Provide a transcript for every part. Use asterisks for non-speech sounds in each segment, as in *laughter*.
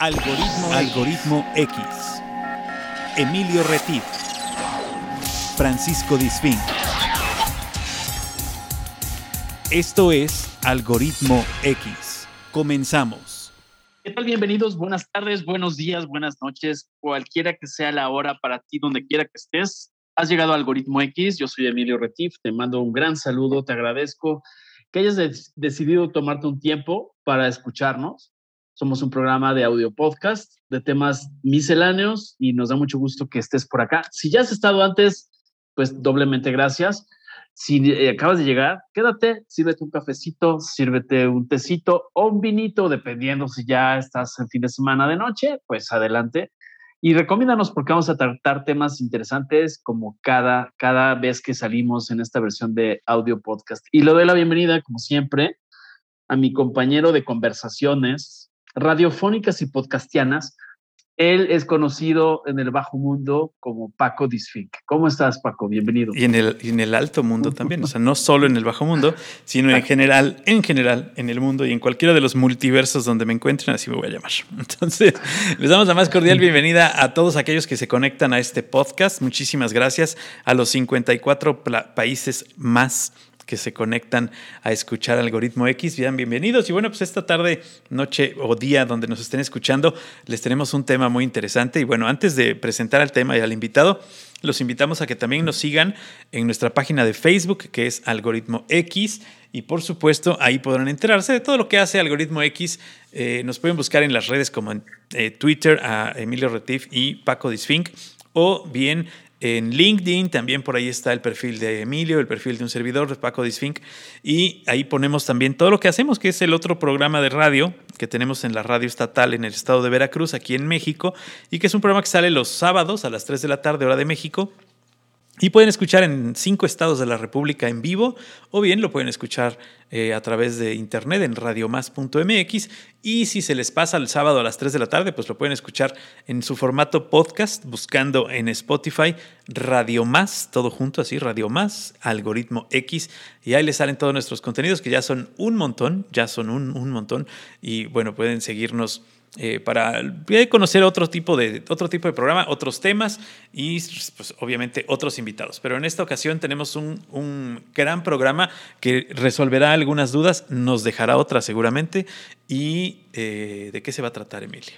Algoritmo, Algoritmo X. Emilio Retif. Francisco Disfín. Esto es Algoritmo X. Comenzamos. ¿Qué tal? Bienvenidos, buenas tardes, buenos días, buenas noches, cualquiera que sea la hora para ti, donde quiera que estés. Has llegado a Algoritmo X, yo soy Emilio Retif, te mando un gran saludo, te agradezco que hayas decidido tomarte un tiempo para escucharnos. Somos un programa de audio podcast de temas misceláneos y nos da mucho gusto que estés por acá. Si ya has estado antes, pues doblemente gracias. Si eh, acabas de llegar, quédate, sírvete un cafecito, sírvete un tecito o un vinito, dependiendo si ya estás en fin de semana de noche, pues adelante. Y recomiéndanos porque vamos a tratar temas interesantes como cada, cada vez que salimos en esta versión de audio podcast. Y le doy la bienvenida, como siempre, a mi compañero de conversaciones, radiofónicas y podcastianas. Él es conocido en el bajo mundo como Paco Disfink. ¿Cómo estás, Paco? Bienvenido. Y en el, en el alto mundo también, o sea, no solo en el bajo mundo, sino en *laughs* general, en general, en el mundo y en cualquiera de los multiversos donde me encuentren, así me voy a llamar. *laughs* Entonces, les damos la más cordial bienvenida a todos aquellos que se conectan a este podcast. Muchísimas gracias a los 54 países más que se conectan a escuchar Algoritmo X. Bien, bienvenidos. Y bueno, pues esta tarde, noche o día donde nos estén escuchando, les tenemos un tema muy interesante. Y bueno, antes de presentar al tema y al invitado, los invitamos a que también nos sigan en nuestra página de Facebook, que es Algoritmo X. Y por supuesto, ahí podrán enterarse de todo lo que hace Algoritmo X. Eh, nos pueden buscar en las redes como en eh, Twitter a Emilio Retif y Paco Disfink o bien en LinkedIn también por ahí está el perfil de Emilio, el perfil de un servidor, de Paco Disfink, y ahí ponemos también todo lo que hacemos, que es el otro programa de radio que tenemos en la radio estatal en el estado de Veracruz, aquí en México, y que es un programa que sale los sábados a las 3 de la tarde, hora de México, y pueden escuchar en cinco estados de la República en vivo o bien lo pueden escuchar eh, a través de internet en radiomás.mx y si se les pasa el sábado a las 3 de la tarde, pues lo pueden escuchar en su formato podcast buscando en Spotify Radio Más, todo junto así, Radio Más, algoritmo X. Y ahí les salen todos nuestros contenidos que ya son un montón, ya son un, un montón. Y bueno, pueden seguirnos eh, para conocer otro tipo, de, otro tipo de programa, otros temas y pues, obviamente otros invitados. Pero en esta ocasión tenemos un, un, gran programa que resolverá algunas dudas, nos dejará otras seguramente. ¿Y eh, de qué se va a tratar, Emilio?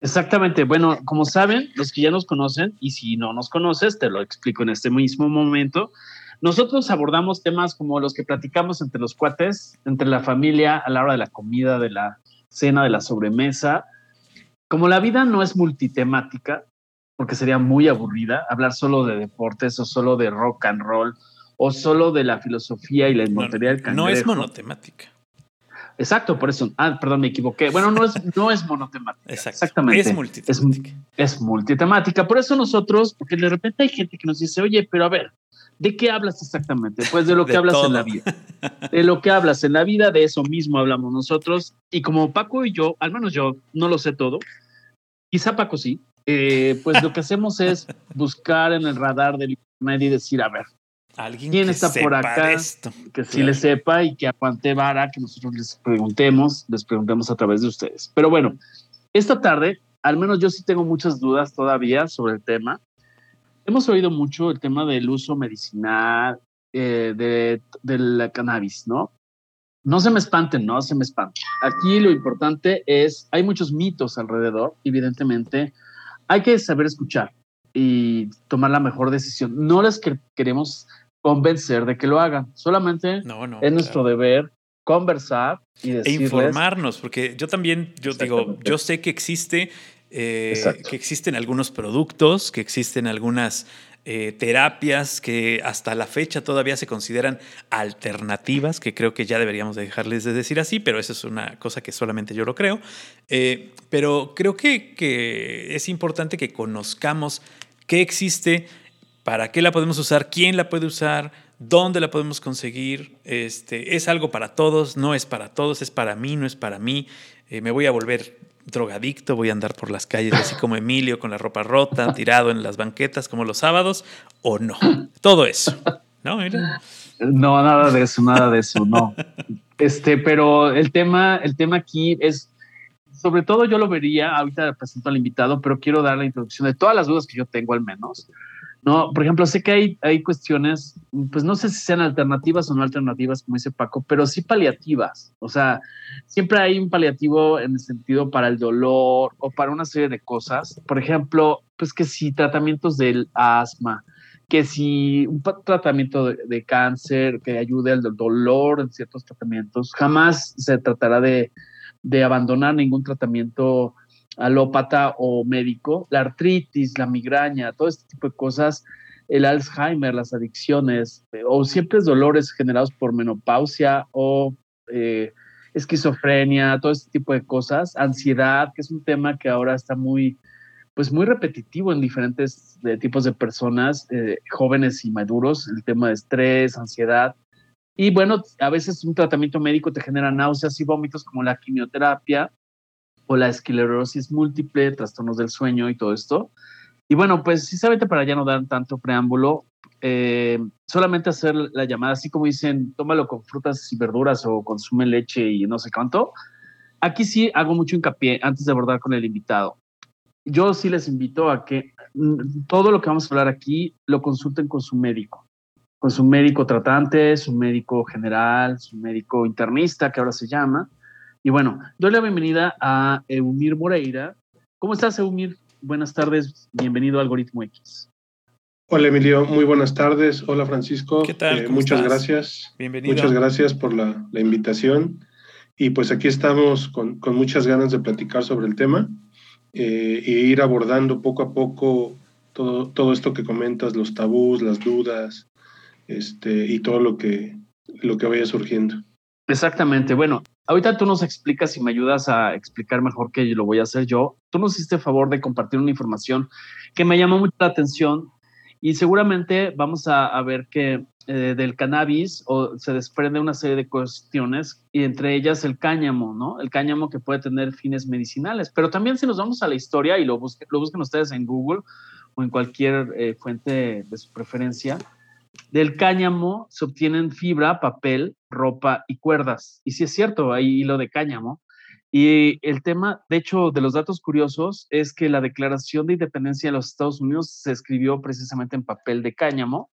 Exactamente. Bueno, como saben, los que ya nos conocen, y si no nos conoces, te lo explico en este mismo momento. Nosotros abordamos temas como los que platicamos entre los cuates, entre la familia, a la hora de la comida, de la cena de la sobremesa. Como la vida no es multitemática, porque sería muy aburrida hablar solo de deportes o solo de rock and roll o solo de la filosofía y la inmortalidad del cangrejo. No es monotemática. Exacto, por eso. Ah, perdón, me equivoqué. Bueno, no es, no es monotemática. *laughs* Exactamente. Es multitemática. Es, es, multitemática. Por eso nosotros, porque de repente hay gente que nos dice, oye, pero a ver, ¿De qué hablas exactamente? Pues de lo *laughs* que hablas en la vida. *laughs* De lo que hablas en la vida, de eso mismo hablamos nosotros. Y como Paco y yo, al menos yo, no lo sé todo, quizá Paco sí, eh, pues lo que hacemos es *laughs* buscar en el radar del internet y decir, a ver, ¿Alguien ¿quién está por acá? Que sí le sepa y que aguante vara, que nosotros les preguntemos, les preguntemos a través de ustedes. Pero bueno, esta tarde, al menos yo sí tengo muchas dudas todavía sobre el tema hemos oído mucho el tema del uso medicinal eh, de, del cannabis, ¿no? No se me espanten, no se me espanten. Aquí lo importante es, hay muchos mitos alrededor, evidentemente, hay que saber escuchar y tomar la mejor decisión. No les queremos convencer de que lo hagan, solamente es nuestro deber conversar y e informarnos, porque yo también, yo digo, yo sé que existe eh, que existen algunos productos, que existen algunas eh, terapias que hasta la fecha todavía se consideran alternativas, que creo que ya deberíamos dejarles de decir así, pero eso es una cosa que solamente yo lo creo. Eh, pero creo que, que es importante que conozcamos qué existe, para qué la podemos usar, quién la puede usar, dónde la podemos conseguir. Este, es algo para todos, no es para todos, es para mí, no es para mí. me voy a volver drogadicto, voy a andar por las calles así como Emilio con la ropa rota, tirado en las banquetas como los sábados, o no. Todo eso. ¿No? No, nada de eso, nada de eso, no. Este, pero el tema, el tema aquí es sobre todo yo lo vería, ahorita presento al invitado, pero quiero dar la introducción de todas las dudas que yo tengo al menos. No, por ejemplo, sé que hay, hay cuestiones, pues no sé si sean alternativas o no alternativas, como dice Paco, pero sí paliativas. O sea, siempre hay un paliativo en el sentido para el dolor o para una serie de cosas. Por ejemplo, pues que si tratamientos del asma, que si un tratamiento de, cáncer que ayude al dolor en ciertos tratamientos, jamás se tratará de, de abandonar ningún tratamiento alópata o médico, la artritis, la migraña, todo este tipo de cosas, el Alzheimer, las adicciones, o siempre dolores generados por menopausia o eh, esquizofrenia, todo este tipo de cosas, ansiedad, que es un tema que ahora está muy, pues muy repetitivo en diferentes eh, tipos de personas, eh, jóvenes y maduros, el tema de estrés, ansiedad. Y bueno, a veces un tratamiento médico te genera náuseas y vómitos como la quimioterapia, o la esclerosis múltiple, trastornos del sueño y todo esto. Y bueno, pues sinceramente para ya no dar tanto preámbulo, eh, solamente hacer la llamada, así como dicen, tómalo con frutas y verduras o consume leche y no sé cuánto. Aquí sí hago mucho hincapié antes de abordar con el invitado. Yo sí les invito a que mm, todo lo que vamos a hablar aquí lo consulten con su médico, con su médico tratante, su médico general, su médico internista, que ahora se llama, y bueno, doy la bienvenida a Eumir Moreira. ¿Cómo estás, Eumir? Buenas tardes, bienvenido a Algoritmo X. Hola, Emilio, muy buenas tardes. Hola, Francisco. ¿Qué tal? Eh, muchas gracias. Bienvenido. Muchas gracias por la, invitación. Y pues aquí estamos con, muchas ganas de platicar sobre el tema eh, e ir abordando poco a poco todo, todo esto que comentas, los tabús, las dudas, este, y todo lo que, lo que vaya surgiendo. Exactamente. Bueno, ahorita tú nos explicas y me ayudas a explicar mejor que lo voy a hacer yo. Tú nos hiciste favor de compartir una información que me llamó mucho la atención y seguramente vamos a, ver que eh, del cannabis o se desprende una serie de cuestiones y entre ellas el cáñamo, ¿no? El cáñamo que puede tener fines medicinales. Pero también si nos vamos a la historia y lo, busquen, lo busquen ustedes en Google o en cualquier eh, fuente de su preferencia, del cáñamo se obtienen fibra, papel, ropa y cuerdas. Y sí es cierto, hay hilo de cáñamo. Y el tema, de hecho, de los datos curiosos es que la Declaración de Independencia de los Estados Unidos se escribió precisamente en papel de cáñamo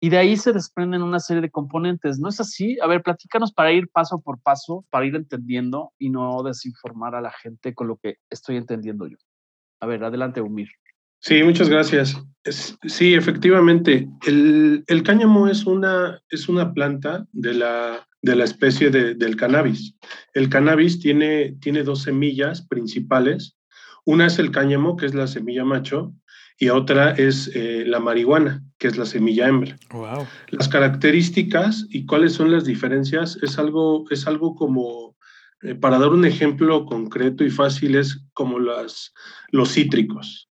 y de ahí se desprenden una serie de componentes. ¿No es así? A ver, platícanos para ir paso por paso, para ir entendiendo y no desinformar a la gente con lo que estoy entendiendo yo. A ver, adelante, Umir. Sí, muchas gracias. sí, efectivamente, el, cáñamo es una, es una planta de la, de la especie del cannabis. El cannabis tiene, tiene dos semillas principales. Una es el cáñamo, que es la semilla macho, y otra es eh, la marihuana, que es la semilla hembra. Wow. Las características y cuáles son las diferencias es algo, es algo como, eh, para dar un ejemplo concreto y fácil, es como las, los cítricos.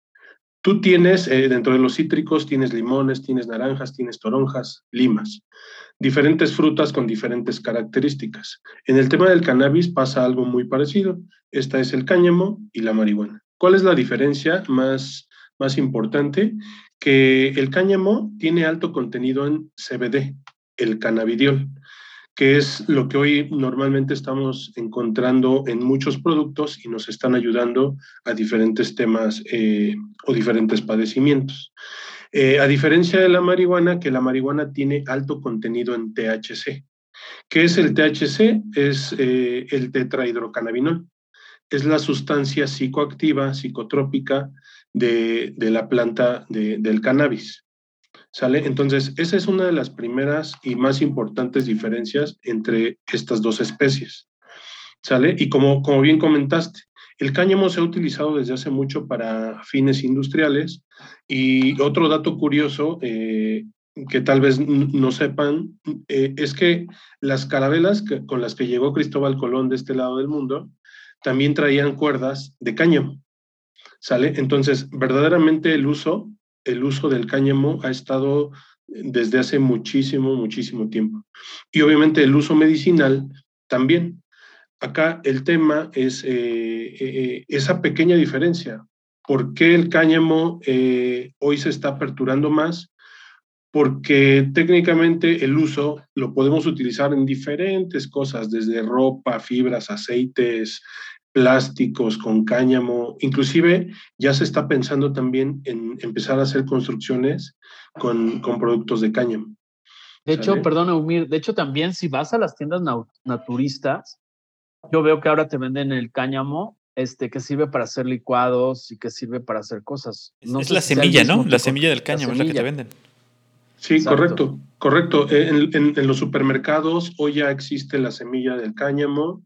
Tú tienes, eh, dentro de los cítricos, tienes limones, tienes naranjas, tienes toronjas, limas, diferentes frutas con diferentes características. En el tema del cannabis pasa algo muy parecido. Esta es el cáñamo y la marihuana. ¿Cuál es la diferencia más, más importante? Que el cáñamo tiene alto contenido en CBD, el cannabidiol que es lo que hoy normalmente estamos encontrando en muchos productos y nos están ayudando a diferentes temas eh, o diferentes padecimientos. Eh, a diferencia de la marihuana, que la marihuana tiene alto contenido en THC. ¿Qué es el THC? Es eh, el tetrahidrocannabinol. Es la sustancia psicoactiva, psicotrópica de, la planta del cannabis. ¿Sale? Entonces, esa es una de las primeras y más importantes diferencias entre estas dos especies. ¿Sale? Y como, como bien comentaste, el cáñamo se ha utilizado desde hace mucho para fines industriales y otro dato curioso eh, que tal vez no sepan eh, es que las carabelas con las que llegó Cristóbal Colón de este lado del mundo también traían cuerdas de cáñamo. ¿Sale? Entonces, verdaderamente el uso el uso del cáñamo ha estado desde hace muchísimo, muchísimo tiempo. Y obviamente el uso medicinal también. Acá el tema es eh, eh, esa pequeña diferencia. ¿Por qué el cáñamo eh, hoy se está aperturando más? Porque técnicamente el uso lo podemos utilizar en diferentes cosas, desde ropa, fibras, aceites, plásticos, con cáñamo, inclusive ya se está pensando también en empezar a hacer construcciones con, con productos de cáñamo. De hecho, perdón, Eumir, de hecho también si vas a las tiendas naturistas, yo veo que ahora te venden el cáñamo este, que sirve para hacer licuados y que sirve para hacer cosas. es la semilla, ¿no? La semilla del cáñamo es la que te venden. Sí, correcto, correcto. En, en, los supermercados hoy ya existe la semilla del cáñamo.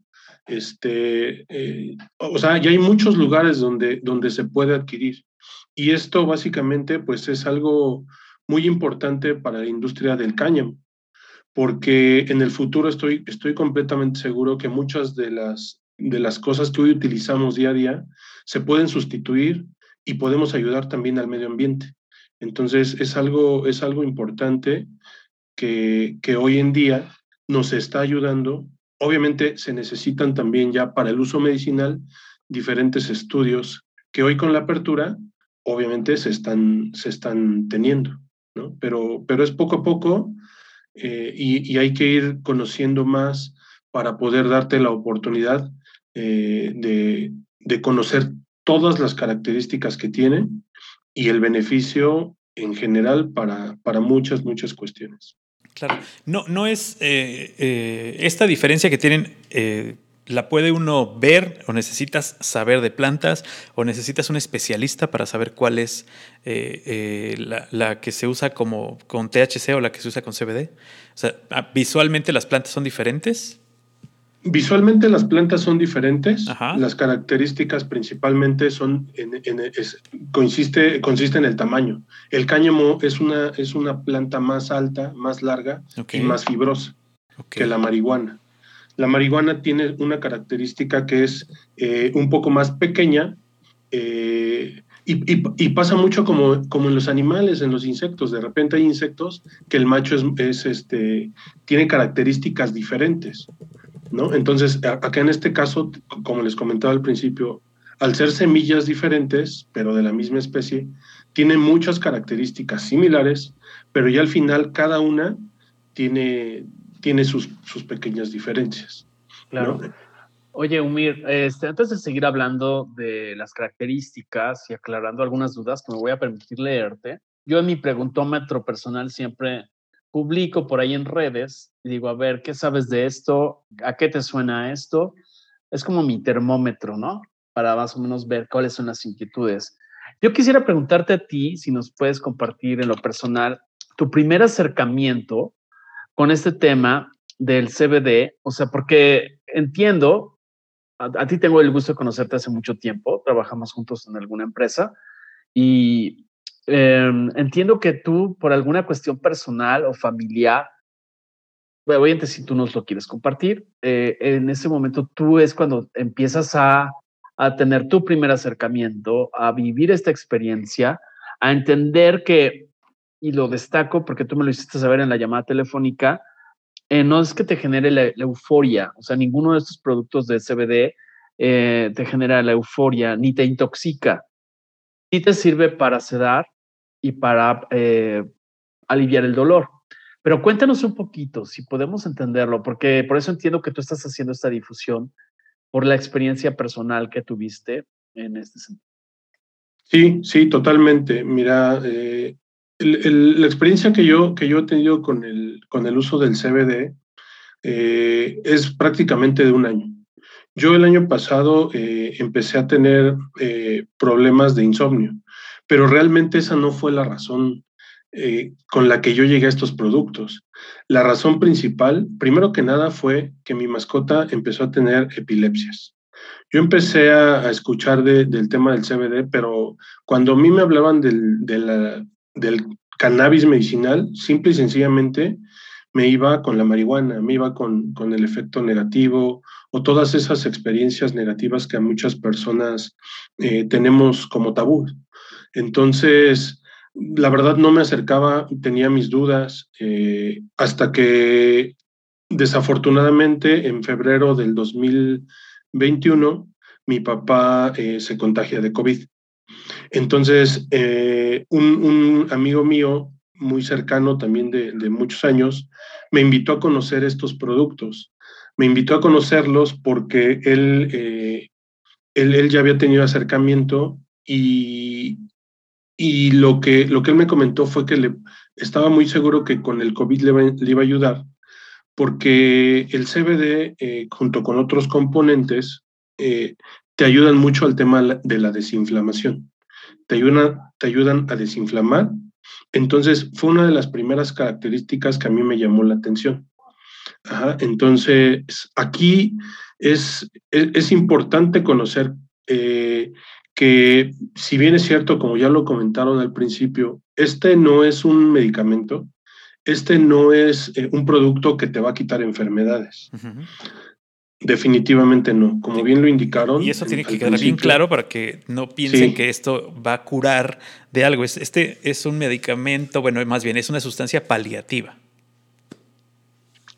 Este, eh, o sea, ya hay muchos lugares donde, donde se puede adquirir. Y esto básicamente pues es algo muy importante para la industria del cáñamo, porque en el futuro estoy, estoy completamente seguro que muchas de las, de las cosas que hoy utilizamos día a día se pueden sustituir y podemos ayudar también al medio ambiente. Entonces, es algo, es algo importante que, que hoy en día nos está ayudando. Obviamente se necesitan también ya para el uso medicinal diferentes estudios que hoy con la apertura obviamente se están, se están teniendo, ¿no? Pero, pero es poco a poco eh, y, y, hay que ir conociendo más para poder darte la oportunidad eh, de, de, conocer todas las características que tiene y el beneficio en general para, para muchas, muchas cuestiones. Claro, no, no es eh, eh, esta diferencia que tienen, eh, la puede uno ver o necesitas saber de plantas o necesitas un especialista para saber cuál es la, la, que se usa como con THC o la que se usa con CBD. O sea, ah, visualmente las plantas son diferentes. Visualmente las plantas son diferentes. Las características principalmente son en, consiste, consiste en el tamaño. El cáñamo es una, es una planta más alta, más larga y más fibrosa que la marihuana. La marihuana tiene una característica que es eh, un poco más pequeña eh, y, pasa mucho como, como en los animales, en los insectos. De repente hay insectos que el macho es, este, tiene características diferentes. ¿No? Entonces, acá en este caso, como les comentaba al principio, al ser semillas diferentes, pero de la misma especie, tienen muchas características similares, pero ya al final cada una tiene, tiene sus, sus pequeñas diferencias. Claro. Oye, Umir, este, antes de seguir hablando de las características y aclarando algunas dudas que me voy a permitir leerte, yo en mi preguntómetro personal siempre publico por ahí en redes y digo, a ver, ¿qué sabes de esto? ¿A qué te suena esto? Es como mi termómetro, ¿no? Para más o menos ver cuáles son las inquietudes. Yo quisiera preguntarte a ti si nos puedes compartir en lo personal tu primer acercamiento con este tema del CBD, o sea, porque entiendo, a, a, ti tengo el gusto de conocerte hace mucho tiempo, trabajamos juntos en alguna empresa y Em, entiendo que tú, por alguna cuestión personal o familiar, obviamente si tú nos lo quieres compartir, eh, en ese momento tú es cuando empiezas a, a tener tu primer acercamiento, a vivir esta experiencia, a entender que, y lo destaco porque tú me lo hiciste saber en la llamada telefónica, eh, no es que te genere la, euforia, o sea, ninguno de estos productos de CBD eh, te genera la euforia ni te intoxica sí te sirve para sedar y para eh, aliviar el dolor. Pero cuéntanos un poquito, si podemos entenderlo, porque por eso entiendo que tú estás haciendo esta difusión por la experiencia personal que tuviste en este sentido. Sí, sí, totalmente. Mira, eh, la experiencia que yo, que yo he tenido con el, con el uso del CBD eh, es prácticamente de un año. Yo el año pasado eh, empecé a tener eh, problemas de insomnio, pero realmente esa no fue la razón eh, con la que yo llegué a estos productos. La razón principal, primero que nada, fue que mi mascota empezó a tener epilepsias. Yo empecé a, escuchar del tema del CBD, pero cuando a mí me hablaban del, cannabis medicinal, simple y sencillamente me iba con la marihuana, me iba con el efecto negativo o todas esas experiencias negativas que a muchas personas eh, tenemos como tabú. Entonces, la verdad no me acercaba, tenía mis dudas, eh, hasta que desafortunadamente en febrero del 2021 mi papá eh, se contagia de COVID. Entonces, un, amigo mío muy cercano también de, muchos años me invitó a conocer estos productos me invitó a conocerlos porque él, eh, él, ya había tenido acercamiento y, y lo, que, lo que él me comentó fue que le, estaba muy seguro que con el COVID le, iba a ayudar, porque el CBD, eh, junto con otros componentes, eh, te ayudan mucho al tema de la desinflamación. Te te ayudan a desinflamar. Entonces, fue una de las primeras características que a mí me llamó la atención. Entonces, aquí es, es, importante conocer eh, que, si bien es cierto, como ya lo comentaron al principio, este no es un medicamento, este no es eh, un producto que te va a quitar enfermedades. Definitivamente no, como bien lo indicaron. Y eso tiene que quedar bien claro para que no piensen que esto va a curar de algo. Este es un medicamento, bueno, más bien es una sustancia paliativa.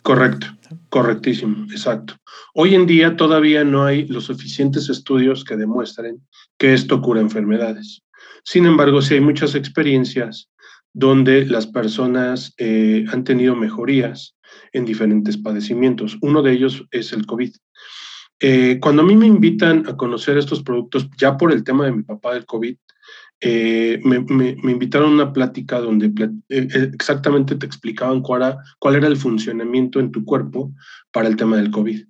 Correcto, correctísimo, exacto. Hoy en día todavía no hay los suficientes estudios que demuestren que esto cura enfermedades. Sin embargo, sí hay muchas experiencias donde las personas eh, han tenido mejorías en diferentes padecimientos. Uno de ellos es el COVID. Eh, cuando a mí me invitan a conocer estos productos, ya por el tema de mi papá del COVID, eh, me, invitaron a una plática donde exactamente te explicaban cuál cuál era el funcionamiento en tu cuerpo para el tema del COVID.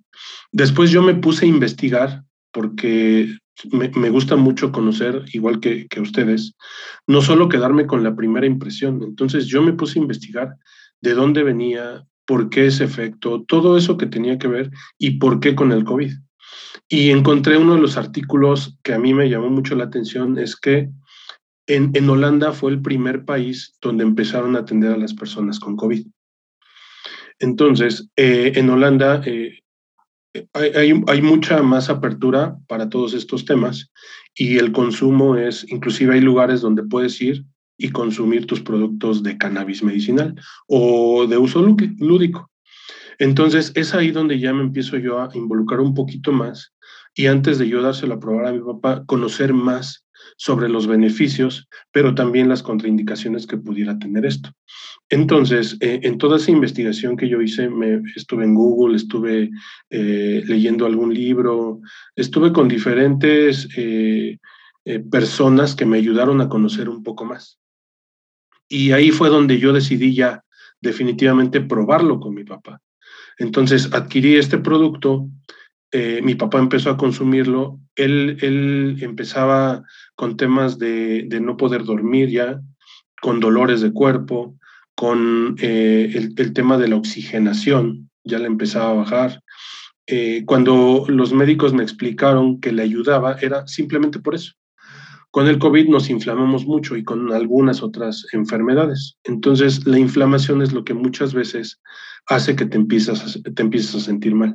Después yo me puse a investigar porque me, gusta mucho conocer, igual que, que, ustedes, no solo quedarme con la primera impresión. Entonces yo me puse a investigar de dónde venía, por qué ese efecto, todo eso que tenía que ver y por qué con el COVID. Y encontré uno de los artículos que a mí me llamó mucho la atención, es que en, Holanda fue el primer país donde empezaron a atender a las personas con COVID. Entonces, eh, en Holanda eh, hay, mucha más apertura para todos estos temas y el consumo es, inclusive hay lugares donde puedes ir y consumir tus productos de cannabis medicinal o de uso lúdico. Entonces es ahí donde ya me empiezo yo a involucrar un poquito más y antes de yo dárselo a probar a mi papá, conocer más sobre los beneficios, pero también las contraindicaciones que pudiera tener esto. Entonces, eh, en toda esa investigación que yo hice, me, estuve en Google, estuve eh, leyendo algún libro, estuve con diferentes eh, personas que me ayudaron a conocer un poco más. Y ahí fue donde yo decidí ya definitivamente probarlo con mi papá. Entonces adquirí este producto mi papá empezó a consumirlo, él, él empezaba con temas de, no poder dormir ya, con dolores de cuerpo, con eh, el, tema de la oxigenación, ya le empezaba a bajar. Eh, cuando los médicos me explicaron que le ayudaba, era simplemente por eso. Con el COVID nos inflamamos mucho y con algunas otras enfermedades. Entonces, la inflamación es lo que muchas veces hace que te empiezas te empieces a sentir mal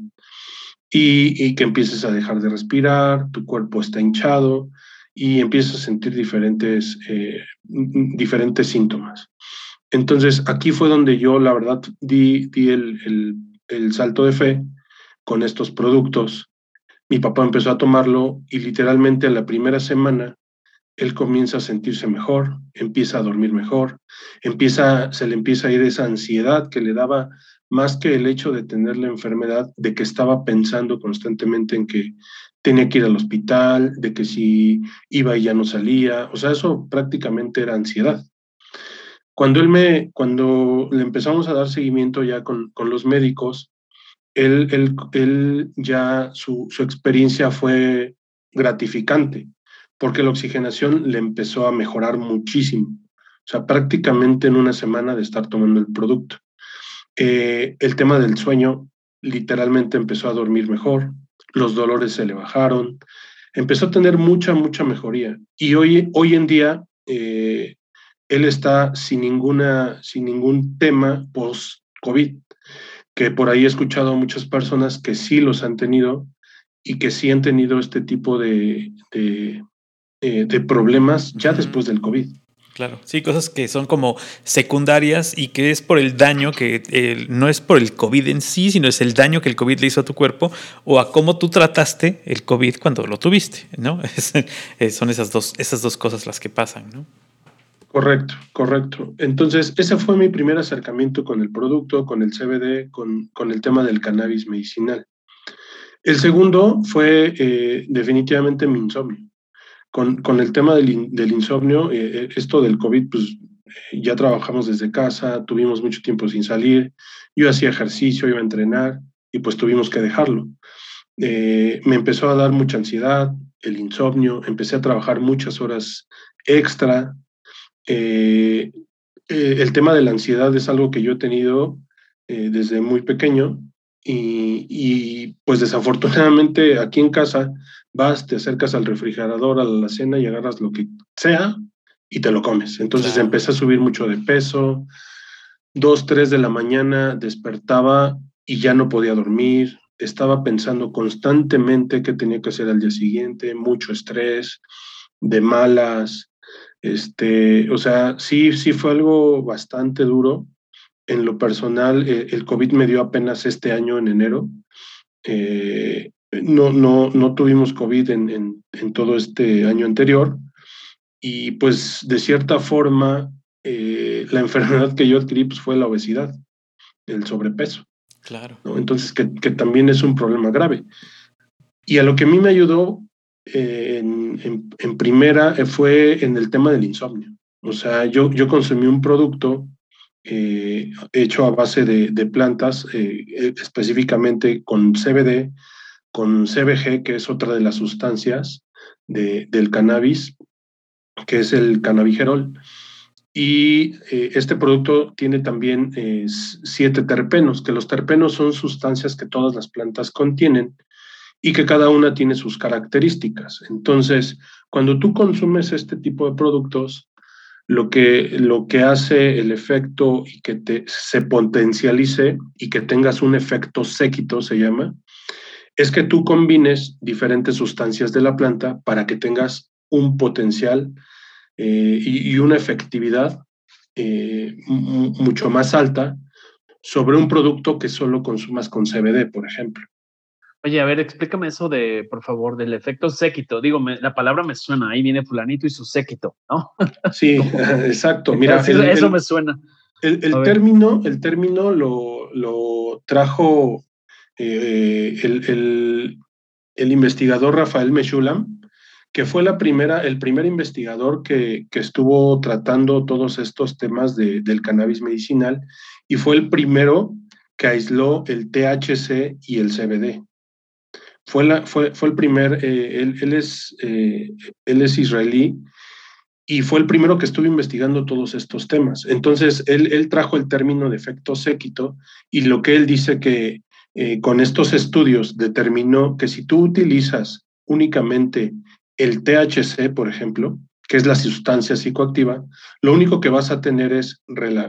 y, que empieces a dejar de respirar, tu cuerpo está hinchado y empiezas a sentir diferentes, eh, diferentes síntomas. Entonces, aquí fue donde yo, la verdad, di, di el, el, salto de fe con estos productos. Mi papá empezó a tomarlo y literalmente en la primera semana él comienza a sentirse mejor, empieza a dormir mejor, empieza, se le empieza a ir esa ansiedad que le daba más que el hecho de tener la enfermedad, de que estaba pensando constantemente en que tenía que ir al hospital, de que si iba y ya no salía, o sea, eso prácticamente era ansiedad. Cuando él me, cuando le empezamos a dar seguimiento ya con, los médicos, él, él, él ya su, su experiencia fue gratificante, porque la oxigenación le empezó a mejorar muchísimo. O sea, prácticamente en una semana de estar tomando el producto. Eh, el tema del sueño literalmente empezó a dormir mejor, los dolores se le bajaron, empezó a tener mucha, mucha mejoría. Y hoy, hoy en día, eh, él está sin, ninguna, sin ningún tema post-COVID, que por ahí he escuchado a muchas personas que sí los han tenido y que sí han tenido este tipo de, de, eh, de problemas ya después del COVID. Claro, sí, cosas que son como secundarias y que es por el daño que no es por el COVID en sí, sino es el daño que el COVID le hizo a tu cuerpo o a cómo tú trataste el COVID cuando lo tuviste, ¿no? *laughs* son esas dos, esas dos cosas las que pasan, ¿no? Correcto, correcto. Entonces, ese fue mi primer acercamiento con el producto, con el CBD, con, con el tema del cannabis medicinal. El segundo fue eh, definitivamente mi insomnio. Con, con el tema del, del insomnio, eh, eh, esto del COVID, pues ya trabajamos desde casa, tuvimos mucho tiempo sin salir, yo hacía ejercicio, iba a entrenar y pues tuvimos que dejarlo. me empezó a dar mucha ansiedad, el insomnio, empecé a trabajar muchas horas extra. el tema de la ansiedad es algo que yo he tenido desde muy pequeño y, pues desafortunadamente aquí en casa vas, te acercas al refrigerador, a la cena y agarras lo que sea y te lo comes. Entonces empecé a subir mucho de peso. Dos, tres de la mañana despertaba y ya no podía dormir. Estaba pensando constantemente qué tenía que hacer al día siguiente, mucho estrés, de malas. Este, o sea, sí, sí fue algo bastante duro en lo personal, eh, el COVID me dio apenas este año en enero. Eh, no, no, no tuvimos COVID en, todo este año anterior. Y pues de cierta forma, eh, la *laughs* enfermedad que yo adquirí pues, fue la obesidad, el sobrepeso. Claro. Entonces, que, también es un problema grave. Y a lo que a mí me ayudó en, en, primera fue en el tema del insomnio. O sea, yo, yo consumí un producto eh, hecho a base de, plantas, eh, eh, específicamente con CBD, con CBG, que es otra de las sustancias del cannabis, que es el cannabigerol. Y este producto tiene también siete terpenos, que los terpenos son sustancias que todas las plantas contienen y que cada una tiene sus características. Entonces, cuando tú consumes este tipo de productos, lo que, lo que hace el efecto y que te, se potencialice y que tengas un efecto séquito, se llama, es que tú combines diferentes sustancias de la planta para que tengas un potencial eh, y, una efectividad eh, mucho más alta sobre un producto que solo consumas con CBD, por ejemplo. Oye, a ver, explícame eso de, por favor, del efecto séquito. Digo, la palabra me suena, ahí viene fulanito y su séquito, ¿no? *laughs* Sí, *laughs* exacto. Mira, eso me suena. El, término, el término lo, lo trajo eh, el, el, investigador Rafael Meshulam, que fue la primera, el primer investigador que, que estuvo tratando todos estos temas de, del cannabis medicinal y fue el primero que aisló el THC y el CBD fue, la, fue, fue el primer, eh, él, es, eh, él es israelí y fue el primero que estuvo investigando todos estos temas. Entonces, él, él trajo el término de efecto séquito y lo que él dice que eh, con estos estudios determinó que si tú utilizas únicamente el THC, por ejemplo, que es la sustancia psicoactiva, lo único que vas a tener es,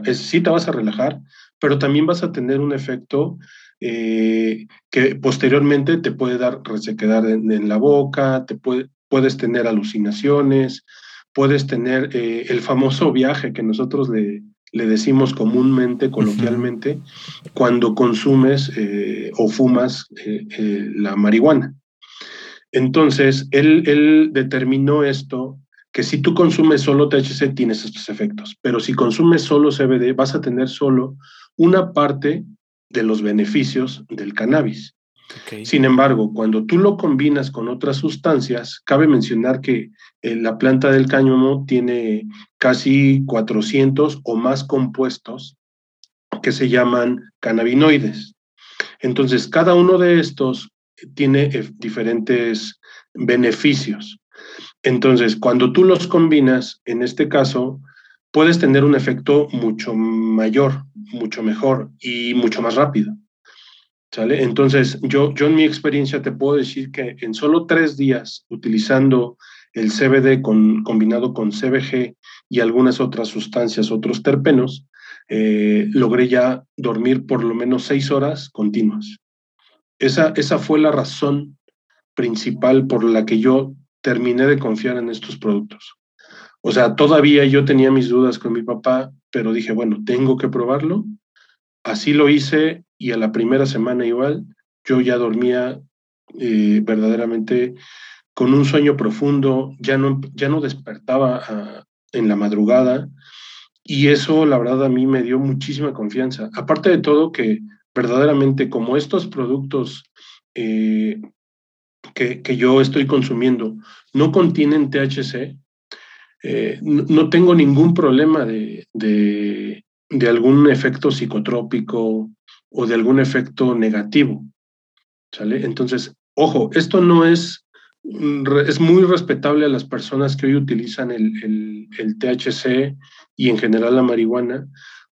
es sí te vas a relajar, pero también vas a tener un efecto eh, que posteriormente te puede dar resequedad en, la boca, te puede, puedes tener alucinaciones, puedes tener eh, el famoso viaje que nosotros le, le decimos comúnmente, coloquialmente, cuando consumes eh, o fumas la marihuana. Entonces, él, él determinó esto, que si tú consumes solo THC tienes estos efectos, pero si consumes solo CBD vas a tener solo una parte de los beneficios del cannabis. Sin embargo, cuando tú lo combinas con otras sustancias, cabe mencionar que eh, la planta del cáñamo tiene casi 400 o más compuestos que se llaman cannabinoides. Entonces, cada uno de estos tiene eh, diferentes beneficios. Entonces, cuando tú los combinas, en este caso, puedes tener un efecto mucho mayor, mucho mejor y mucho más rápido. Entonces, yo, yo en mi experiencia te puedo decir que en solo tres días, utilizando el CBD combinado con CBG y algunas otras sustancias, otros terpenos, eh, logré ya dormir por lo menos seis horas continuas. Esa, esa fue la razón principal por la que yo terminé de confiar en estos productos. O sea, todavía yo tenía mis dudas con mi papá, pero dije, bueno, tengo que probarlo. Así lo hice y a la primera semana igual, yo ya dormía eh, verdaderamente con un sueño profundo, ya no, ya no despertaba ah, en la madrugada y eso la verdad a mí me dio muchísima confianza. Aparte de todo que verdaderamente como estos productos eh, que, yo estoy consumiendo no contienen THC, eh, no, tengo ningún problema de, algún efecto psicotrópico o de algún efecto negativo. ¿Sale? Entonces, ojo, esto no es, es muy respetable a las personas que hoy utilizan el, el THC y en general la marihuana,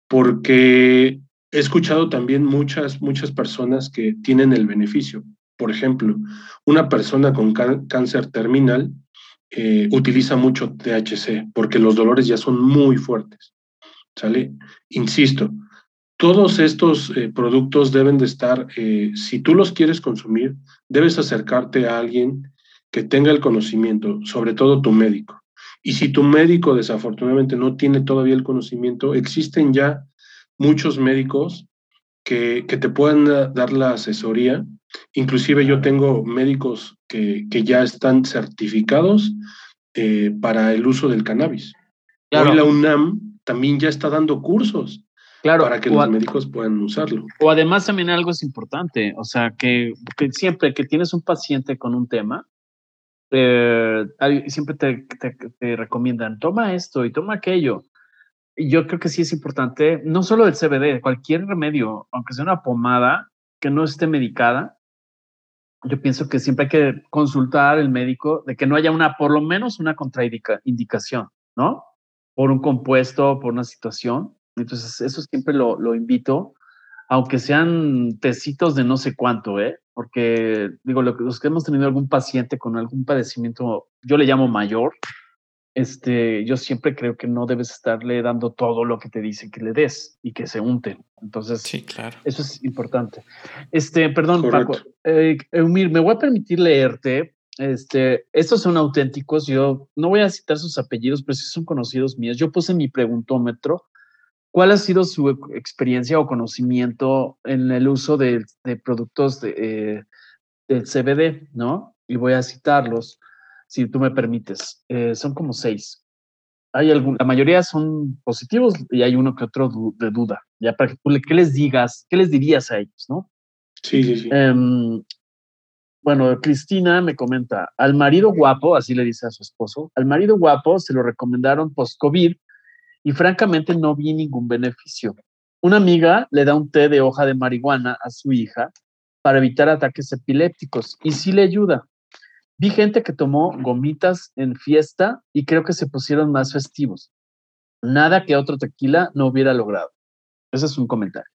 porque he escuchado también muchas, muchas personas que tienen el beneficio. Por ejemplo, una persona con cáncer terminal eh, utiliza mucho THC porque los dolores ya son muy fuertes. ¿Sale? Insisto, todos estos eh, productos deben de estar, eh, si tú los quieres consumir, debes acercarte a alguien que tenga el conocimiento, sobre todo tu médico. Y si tu médico desafortunadamente no tiene todavía el conocimiento, existen ya muchos médicos que, que te pueden dar la asesoría Inclusive yo tengo médicos que, ya están certificados eh, para el uso del cannabis. Hoy la UNAM también ya está dando cursos claro, para que los médicos puedan usarlo. O además también algo es importante, o sea, que, siempre que tienes un paciente con un tema, eh, siempre te, te, recomiendan, toma esto y toma aquello. Yo creo que sí es importante, no solo el CBD, cualquier remedio, aunque sea una pomada que no esté medicada, yo pienso que siempre hay que consultar al médico de que no haya una, por lo menos una contraindicación, ¿no? Por un compuesto, por una situación. Entonces, eso siempre lo, lo invito, aunque sean tecitos de no sé cuánto, ¿eh? Porque, digo, los que hemos tenido algún paciente con algún padecimiento, yo le llamo mayor, este, yo siempre creo que no debes estarle dando todo lo que te dicen que le des y que se unten. Entonces, sí, claro. eso es importante. Este, perdón, Paco. Eh, Eumir, me voy a permitir leerte. Este, estos son auténticos. Yo no voy a citar sus apellidos, pero sí son conocidos míos. Yo puse mi preguntómetro. ¿Cuál ha sido su experiencia o conocimiento en el uso de, productos de, eh, del CBD, no? Y voy a citarlos si tú me permites. Eh, son como seis. Hay algún, la mayoría son positivos y hay uno que otro de duda. Ya para que tú, ¿qué les digas? ¿Qué les dirías a ellos, no? Sí, sí, sí. Em, bueno, Cristina me comenta, al marido guapo, así le dice a su esposo, al marido guapo se lo recomendaron post-COVID y francamente no vi ningún beneficio. Una amiga le da un té de hoja de marihuana a su hija para evitar ataques epilépticos y sí le ayuda. Vi gente que tomó gomitas en fiesta y creo que se pusieron más festivos. Nada que otro tequila no hubiera logrado. Ese es un comentario.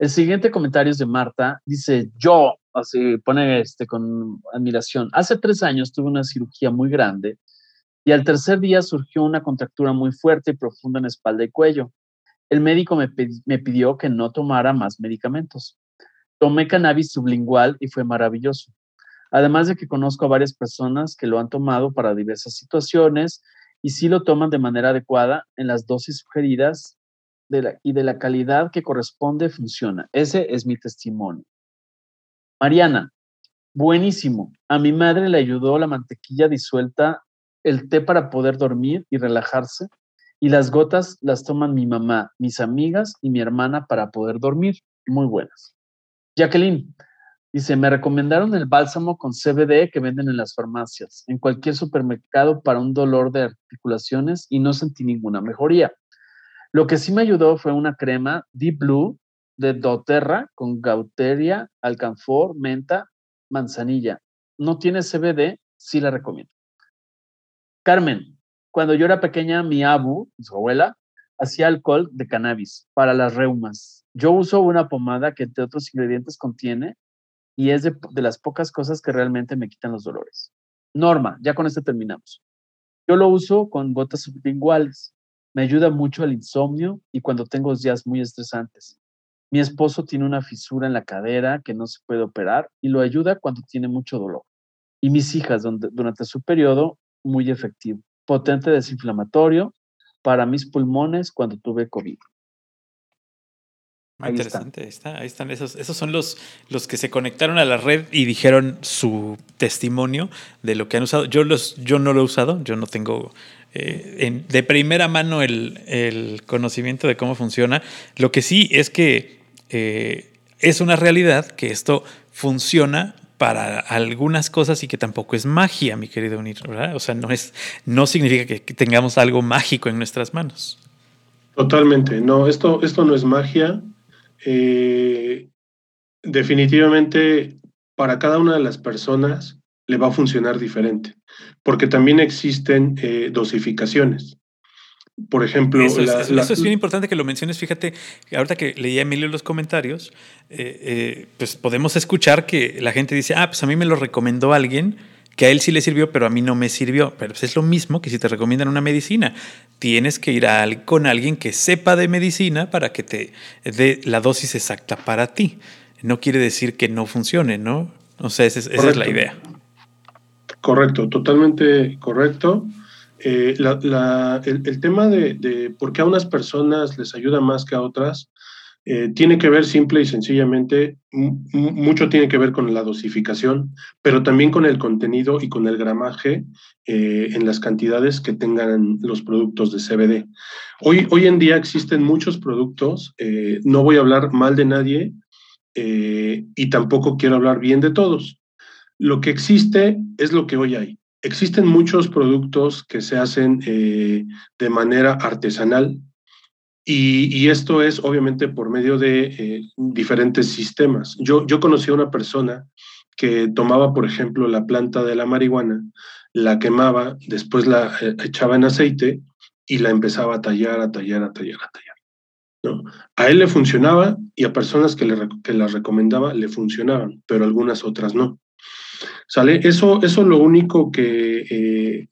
El siguiente comentario es de Marta. Dice, yo, así pone este con admiración, hace tres años tuve una cirugía muy grande y al tercer día surgió una contractura muy fuerte y profunda en espalda y cuello. El médico me, me pidió que no tomara más medicamentos. Tomé cannabis sublingual y fue maravilloso. Además de que conozco a varias personas que lo han tomado para diversas situaciones y sí lo toman de manera adecuada en las dosis sugeridas y de la calidad que corresponde funciona. Ese es mi testimonio. Mariana, buenísimo. A mi madre le ayudó la mantequilla disuelta, el té para poder dormir y relajarse y las gotas las toman mi mamá, mis amigas y mi hermana para poder dormir. Muy buenas. Jacqueline, Dice, me recomendaron el bálsamo con CBD que venden en las farmacias, en cualquier supermercado para un dolor de articulaciones y no sentí ninguna mejoría. Lo que sí me ayudó fue una crema Deep Blue de doTERRA con gauteria, alcanfor, menta, manzanilla. No tiene CBD, sí la recomiendo. Carmen, cuando yo era pequeña, mi abu, su abuela, hacía alcohol de cannabis para las reumas. Yo uso una pomada que entre otros ingredientes contiene y es de, las pocas cosas que realmente me quitan los dolores. Norma, ya con esto terminamos. Yo lo uso con gotas sublinguales. Me ayuda mucho al insomnio y cuando tengo días muy estresantes. Mi esposo tiene una fisura en la cadera que no se puede operar y lo ayuda cuando tiene mucho dolor. Y mis hijas durante su periodo, muy efectivo. Potente desinflamatorio para mis pulmones cuando tuve COVID interesante, está. ahí están esos, esos son los, los que se conectaron a la red y dijeron su testimonio de lo que han usado. Yo, los, yo no lo he usado, yo no tengo eh, de primera mano el, conocimiento de cómo funciona. Lo que sí es que eh, es una realidad que esto funciona para algunas cosas y que tampoco es magia, mi querido Unir, ¿verdad? O sea, no, es, no significa que tengamos algo mágico en nuestras manos. Totalmente, no, esto, esto no es magia. Eh, definitivamente, para cada una de las personas le va a funcionar diferente, porque también existen eh, dosificaciones. Por ejemplo, eso es, bien importante que lo menciones. Fíjate, ahorita que leía Emilio los comentarios, eh, pues podemos escuchar que la gente dice, ah, pues a mí me lo recomendó alguien que a él sí le sirvió, pero a mí no me sirvió. Pero pues, es lo mismo que si te recomiendan una medicina. Tienes que ir a, con alguien que sepa de medicina para que te dé la dosis exacta para ti. No quiere decir que no funcione, ¿no? O sea, esa, es la idea. Correcto, totalmente correcto. Eh, el, tema de, por qué a unas personas les ayuda más que a otras, eh, tiene que ver simple y sencillamente, mucho tiene que ver con la dosificación, pero también con el contenido y con el gramaje eh, en las cantidades que tengan los productos de CBD. Hoy, hoy en día existen muchos productos, no voy a hablar mal de nadie y tampoco quiero hablar bien de todos. Lo que existe es lo que hoy hay. Existen muchos productos que se hacen de manera artesanal, y, esto es obviamente por medio de eh, diferentes sistemas. Yo, yo conocí a una persona que tomaba, por ejemplo, la planta de la marihuana, la quemaba, después la eh, echaba en aceite y la empezaba a tallar, a tallar, a tallar, a tallar. ¿no? A él le funcionaba y a personas que, le, recomendaba le funcionaban, pero algunas otras no. ¿Sale? Eso, eso es lo único que, eh,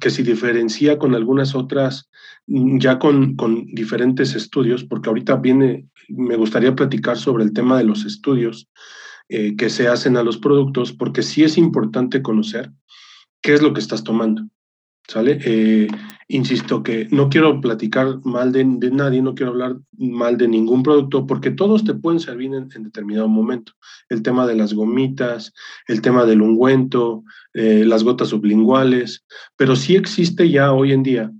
que se diferencia con algunas otras, mm, ya con, con, diferentes estudios, porque ahorita viene, me gustaría platicar sobre el tema de los estudios eh, que se hacen a los productos, porque sí es importante conocer qué es lo que estás tomando. ¿Sale? Eh, insisto que no quiero platicar mal de, nadie, no quiero hablar mal de ningún producto, porque todos te pueden servir en, determinado momento. El tema de las gomitas, el tema del ungüento, eh, las gotas sublinguales, pero sí existe ya hoy en día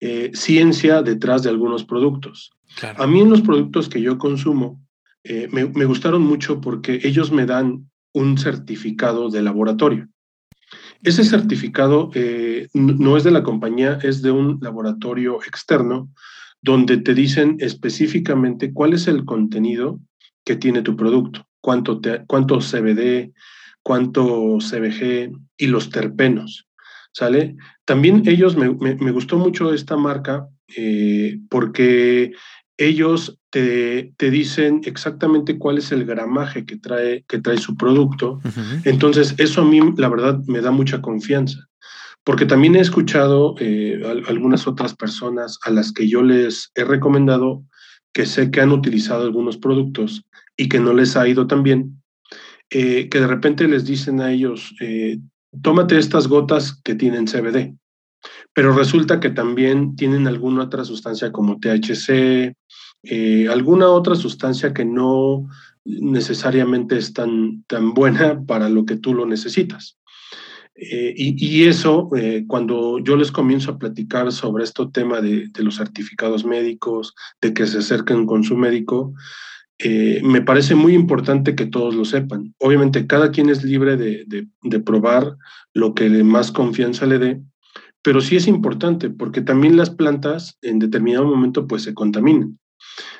eh, ciencia detrás de algunos productos. A mí en los productos que yo consumo me, me gustaron mucho porque ellos me dan un certificado de laboratorio. Ese certificado eh, no es de la compañía, es de un laboratorio externo donde te dicen específicamente cuál es el contenido que tiene tu producto, cuánto, CBD, cuánto CBG y los terpenos. ¿Sale? También ellos, me, gustó mucho esta marca eh, porque ellos te, dicen exactamente cuál es el gramaje que trae, que trae su producto. Entonces, eso a mí, la verdad, me da mucha confianza. Porque también he escuchado eh, algunas otras personas a las que yo les he recomendado que sé que han utilizado algunos productos y que no les ha ido tan bien, eh, que de repente les dicen a ellos, eh, tómate estas gotas que tienen CBD pero resulta que también tienen alguna otra sustancia como THC, eh, alguna otra sustancia que no necesariamente es tan, tan buena para lo que tú lo necesitas. Eh, y, eso, eh, cuando yo les comienzo a platicar sobre este tema de, los certificados médicos, de que se acerquen con su médico, me parece muy importante que todos lo sepan. Obviamente, cada quien es libre de, de probar lo que más confianza le dé, pero sí es importante porque también las plantas en determinado momento pues se contaminan,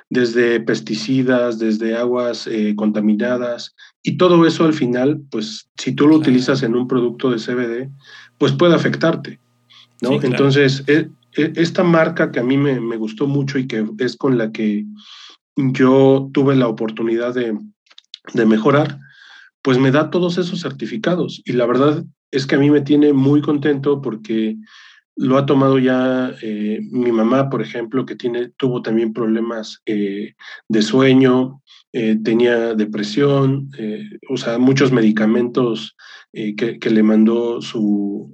desde pesticidas, desde aguas eh, contaminadas y todo eso al final pues si tú lo utilizas en un producto de CBD pues puede afectarte, ¿no? Entonces e, e, esta marca que a mí me, me, gustó mucho y que es con la que yo tuve la oportunidad de, de mejorar, pues me da todos esos certificados. Y la verdad es que a mí me tiene muy contento porque lo ha tomado ya eh, mi mamá, por ejemplo, que tiene, tuvo también problemas eh, de sueño, eh, tenía depresión, o sea, muchos medicamentos que, que, le mandó su,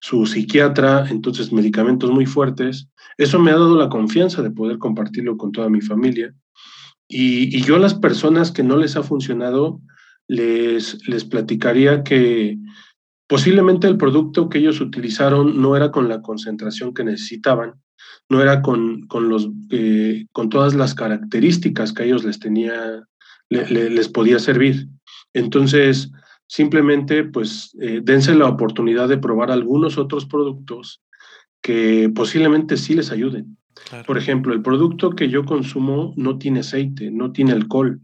su psiquiatra, entonces medicamentos muy fuertes. Eso me ha dado la confianza de poder compartirlo con toda mi familia. Y, y yo a las personas que no les ha funcionado, les, les platicaría que posiblemente el producto que ellos utilizaron no era con la concentración que necesitaban, no era con, con los, eh, con todas las características que ellos les tenía, les podía servir. Entonces, simplemente pues eh, dense la oportunidad de probar algunos otros productos que posiblemente sí les ayuden. Por ejemplo, el producto que yo consumo no tiene aceite, no tiene alcohol.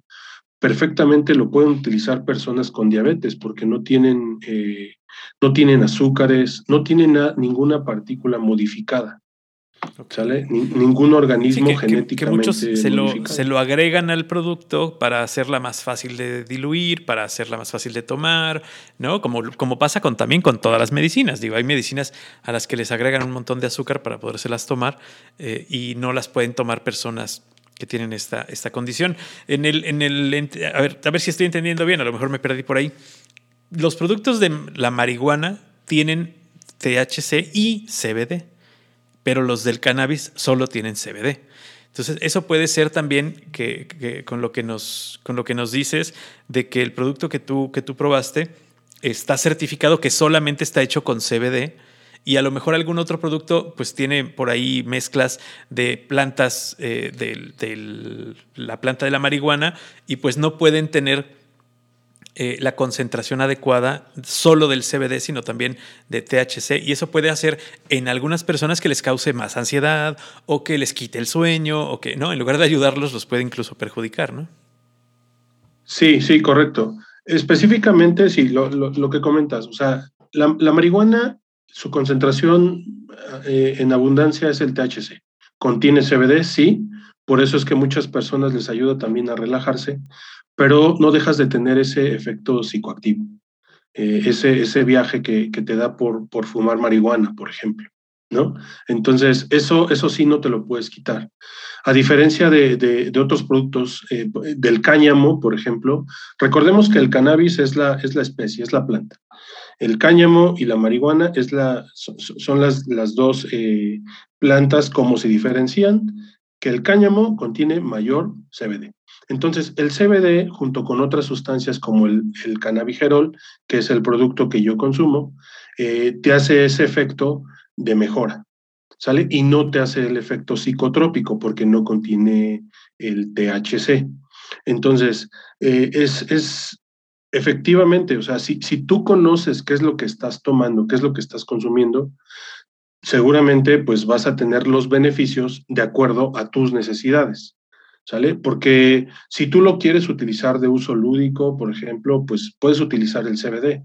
Perfectamente lo pueden utilizar personas con diabetes porque no tienen, eh, no tienen azúcares, no tienen ninguna partícula modificada. ¿Sale? ningún organismo genéticamente. Que, muchos se lo, se lo, agregan al producto para hacerla más fácil de diluir, para hacerla más fácil de tomar, ¿no? Como, como pasa con, también con todas las medicinas. Digo, hay medicinas a las que les agregan un montón de azúcar para podérselas tomar eh, y no las pueden tomar personas que tienen esta, esta condición. En el, en el, a, ver, a ver si estoy entendiendo bien, a lo mejor me perdí por ahí. Los productos de la marihuana tienen THC y CBD pero los del cannabis solo tienen CBD. Entonces, eso puede ser también que, con, lo que nos, con lo que nos dices de que el producto que tú, que tú probaste está certificado que solamente está hecho con CBD y a lo mejor algún otro producto pues tiene por ahí mezclas de plantas eh, de, la planta de la marihuana y pues no pueden tener eh, la concentración adecuada solo del CBD, sino también de THC. Y eso puede hacer en algunas personas que les cause más ansiedad o que les quite el sueño o que, ¿no? En lugar de ayudarlos, los puede incluso perjudicar, ¿no? Sí, sí, correcto. Específicamente, sí, lo, que comentas. O sea, la, marihuana, su concentración eh, en abundancia es el THC. Contiene CBD, sí. Por eso es que muchas personas les ayuda también a relajarse pero no dejas de tener ese efecto psicoactivo, eh, ese, ese viaje que, que, te da por, por fumar marihuana, por ejemplo. ¿No? Entonces, eso, eso sí no te lo puedes quitar. A diferencia de, de, otros productos, eh, del cáñamo, por ejemplo, recordemos que el cannabis es la, es la especie, es la planta. El cáñamo y la marihuana es la, son las, las dos eh, plantas como se diferencian, que el cáñamo contiene mayor CBD. Entonces, el CBD, junto con otras sustancias como el, el cannabigerol, que es el producto que yo consumo, eh, te hace ese efecto de mejora, ¿sale? Y no te hace el efecto psicotrópico porque no contiene el THC. Entonces, eh, es, es, efectivamente, o sea, si, si tú conoces qué es lo que estás tomando, qué es lo que estás consumiendo, seguramente pues vas a tener los beneficios de acuerdo a tus necesidades. ¿sale? Porque si tú lo quieres utilizar de uso lúdico, por ejemplo, pues puedes utilizar el CBD,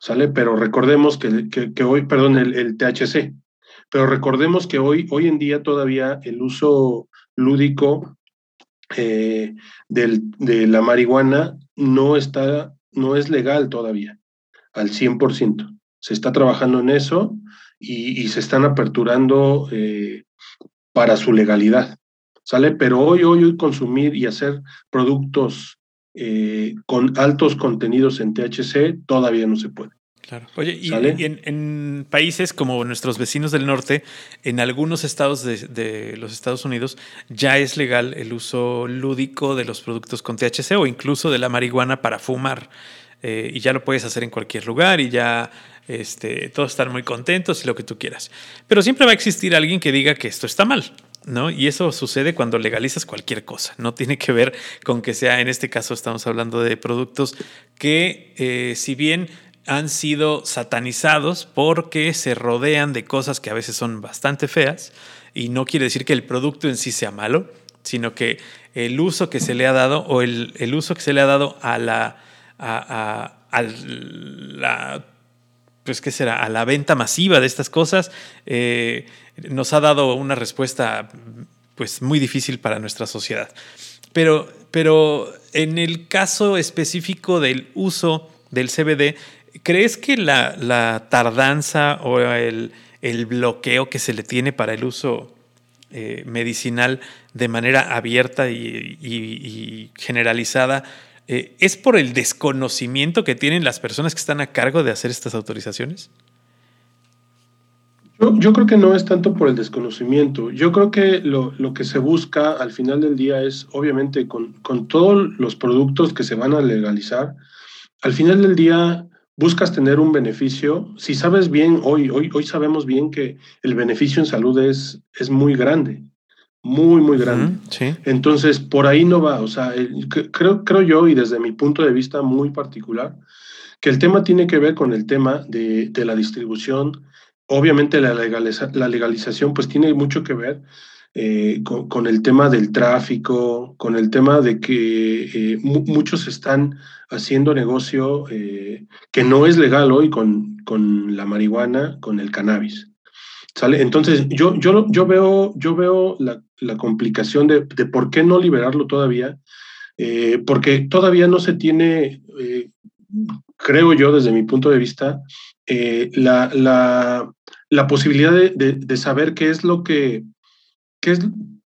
¿sale? Pero recordemos que, que, hoy, perdón, el, THC, pero recordemos que hoy, hoy en día todavía el uso lúdico eh, de la marihuana no está, no es legal todavía al 100%. Se está trabajando en eso y, se están aperturando eh, para su legalidad. ¿sale? Pero hoy, hoy, hoy consumir y hacer productos eh, con altos contenidos en THC todavía no se puede. Claro. Oye, y, en, países como nuestros vecinos del norte, en algunos estados de, los Estados Unidos, ya es legal el uso lúdico de los productos con THC o incluso de la marihuana para fumar. Eh, y ya lo puedes hacer en cualquier lugar y ya este, todos están muy contentos y lo que tú quieras. Pero siempre va a existir alguien que diga que esto está mal. ¿no? Y eso sucede cuando legalizas cualquier cosa. No tiene que ver con que sea, en este caso estamos hablando de productos que, eh, si bien han sido satanizados porque se rodean de cosas que a veces son bastante feas, y no quiere decir que el producto en sí sea malo, sino que el uso que se le ha dado o el, uso que se le ha dado a la, a, la pues, ¿qué será? A la venta masiva de estas cosas, eh, nos ha dado una respuesta pues muy difícil para nuestra sociedad. Pero, pero en el caso específico del uso del CBD, ¿crees que la, tardanza o el, bloqueo que se le tiene para el uso eh, medicinal de manera abierta y, generalizada eh, es por el desconocimiento que tienen las personas que están a cargo de hacer estas autorizaciones? Yo, creo que no es tanto por el desconocimiento. Yo creo que lo, que se busca al final del día es, obviamente, con, con, todos los productos que se van a legalizar, al final del día buscas tener un beneficio. Si sabes bien, hoy, hoy, hoy sabemos bien que el beneficio en salud es, es muy grande. muy, muy grande. Entonces, por ahí no va. O sea, creo, creo yo, y desde mi punto de vista muy particular, que el tema tiene que ver con el tema de, la distribución. Obviamente la, la legalización pues tiene mucho que ver eh, con, el tema del tráfico, con el tema de que eh, muchos están haciendo negocio eh, que no es legal hoy con, con la marihuana, con el cannabis. Entonces, yo, yo, yo veo, yo veo la, la complicación de, de, por qué no liberarlo todavía, porque todavía no se tiene, creo yo, desde mi punto de vista, la, la, la, posibilidad de, de, saber qué es lo que es,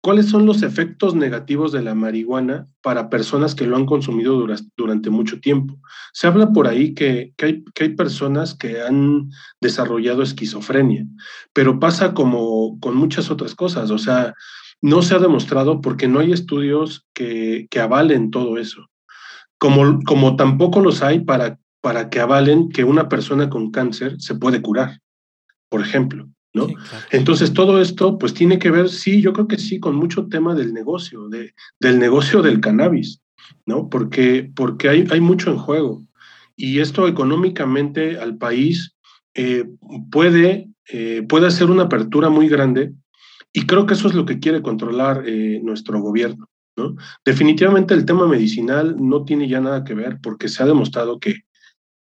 ¿cuáles son los efectos negativos de la marihuana para personas que lo han consumido durante mucho tiempo? Se habla por ahí que, hay, que, hay, personas que han desarrollado esquizofrenia, pero pasa como con muchas otras cosas, o sea, no se ha demostrado porque no hay estudios que, que avalen todo eso, como, como tampoco los hay para, para que avalen que una persona con cáncer se puede curar, por ejemplo. ¿No? Entonces todo esto pues tiene que ver, sí, yo creo que sí, con mucho tema del negocio, de, del negocio del cannabis, ¿no? Porque, porque hay, hay mucho en juego. Y esto económicamente al país eh, puede, eh, puede hacer una apertura muy grande y creo que eso es lo que quiere controlar eh, nuestro gobierno. ¿no? Definitivamente el tema medicinal no tiene ya nada que ver porque se ha demostrado que,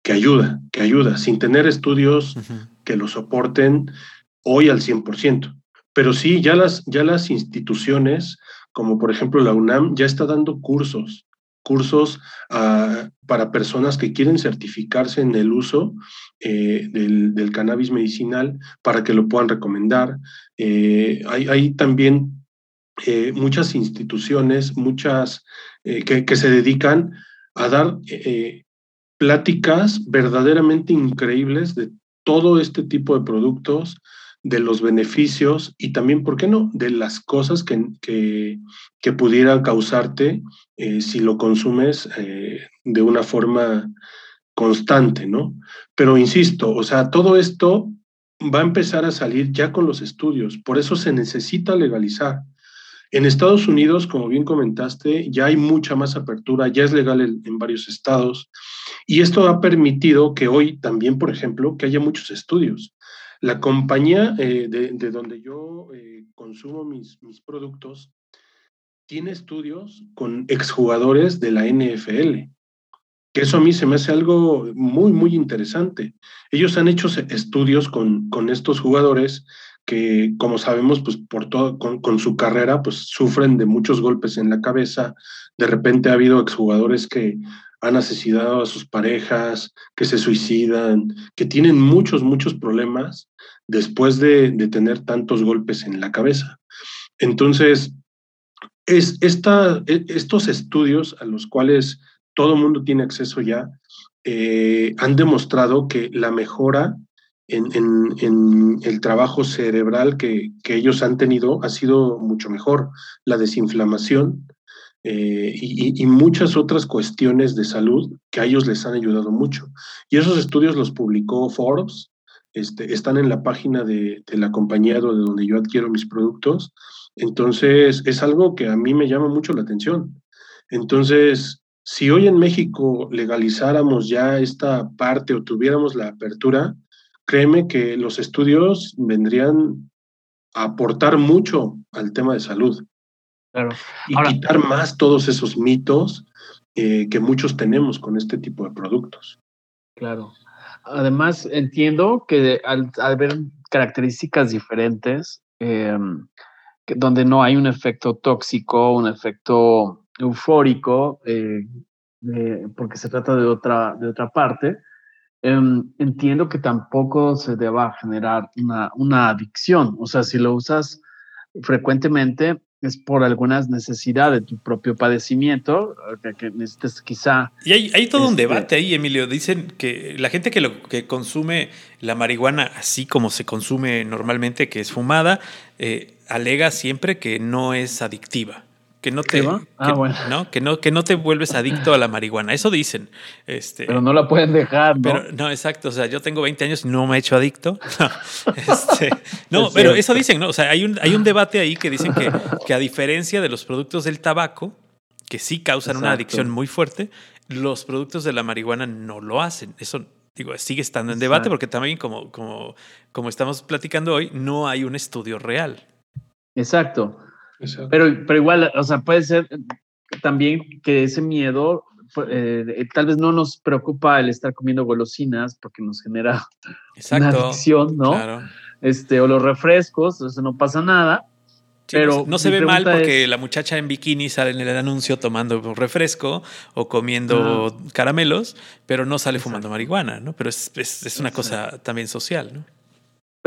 que ayuda, que ayuda, sin tener estudios que lo soporten, hoy al 100%. Pero sí, ya las, ya las instituciones, como por ejemplo la UNAM, ya está dando cursos, cursos ah, para personas que quieren certificarse en el uso eh, del, cannabis medicinal para que lo puedan recomendar. Eh, hay, también eh, muchas instituciones, muchas que, que, se dedican a dar pláticas verdaderamente increíbles de todo este tipo de productos, de los beneficios y también, ¿por qué no?, de las cosas que, que, pudieran causarte eh, si lo consumes eh, de una forma constante, ¿no? Pero insisto, o sea, todo esto va a empezar a salir ya con los estudios, por eso se necesita legalizar. En Estados Unidos, como bien comentaste, ya hay mucha más apertura, ya es legal en varios estados, y esto ha permitido que hoy también, por ejemplo, que haya muchos estudios. La compañía eh, de, donde yo eh, consumo mis, mis productos tiene estudios con exjugadores de la NFL, que eso a mí se me hace algo muy, muy interesante. Ellos han hecho estudios con, con estos jugadores que, como sabemos, pues por todo, con, con, su carrera, pues sufren de muchos golpes en la cabeza. De repente ha habido exjugadores que han asesinado a sus parejas, que se suicidan, que tienen muchos, muchos problemas después de, tener tantos golpes en la cabeza. Entonces, es esta, e, estos estudios a los cuales todo mundo tiene acceso ya, eh, han demostrado que la mejora en, el trabajo cerebral que, que, ellos han tenido ha sido mucho mejor. La desinflamación, eh, y, muchas otras cuestiones de salud que a ellos les han ayudado mucho. Y esos estudios los publicó Forbes, este, están en la página de, la compañía de donde yo adquiero mis productos. Entonces, es algo que a mí me llama mucho la atención. Entonces, si hoy en México legalizáramos ya esta parte o tuviéramos la apertura, créeme que los estudios vendrían a aportar mucho al tema de salud. Y quitar más todos esos mitos eh, que muchos tenemos con este tipo de productos. Claro. Además, entiendo que al, haber características diferentes, em, donde no hay un efecto tóxico, un efecto eufórico, eh, porque se trata de otra, de otra parte, em, entiendo que tampoco se deba generar una, una adicción. O sea, si lo usas frecuentemente, es por algunas necesidades de tu propio padecimiento, que, necesites quizá... Y hay, todo un este debate ahí, Emilio. Dicen que la gente que, lo, que consume la marihuana así como se consume normalmente, que es fumada, eh, alega siempre que no es adictiva que no te, ah, ¿no? Que no, que no te vuelves adicto a la marihuana. Eso dicen. Este, pero no la pueden dejar, ¿no? Pero, no, exacto. O sea, yo tengo 20 años y no me he hecho adicto. *laughs* este, no, pero eso dicen, ¿no? O sea, hay un, hay un debate ahí que dicen que, que a diferencia de los productos del tabaco, que sí causan una adicción muy fuerte, los productos de la marihuana no lo hacen. Eso digo, sigue estando en debate porque también como, como, como estamos platicando hoy, no hay un estudio real. Exacto. Pero, pero igual, o sea, puede ser también que ese miedo, eh, tal vez no nos preocupa el estar comiendo golosinas porque nos genera una adicción, ¿no? Claro. Este, o los refrescos, eso no pasa nada. pero no, se ve mal porque la muchacha en bikini sale en el anuncio tomando refresco o comiendo caramelos, pero no sale fumando marihuana, ¿no? Pero es, es una cosa también social, ¿no?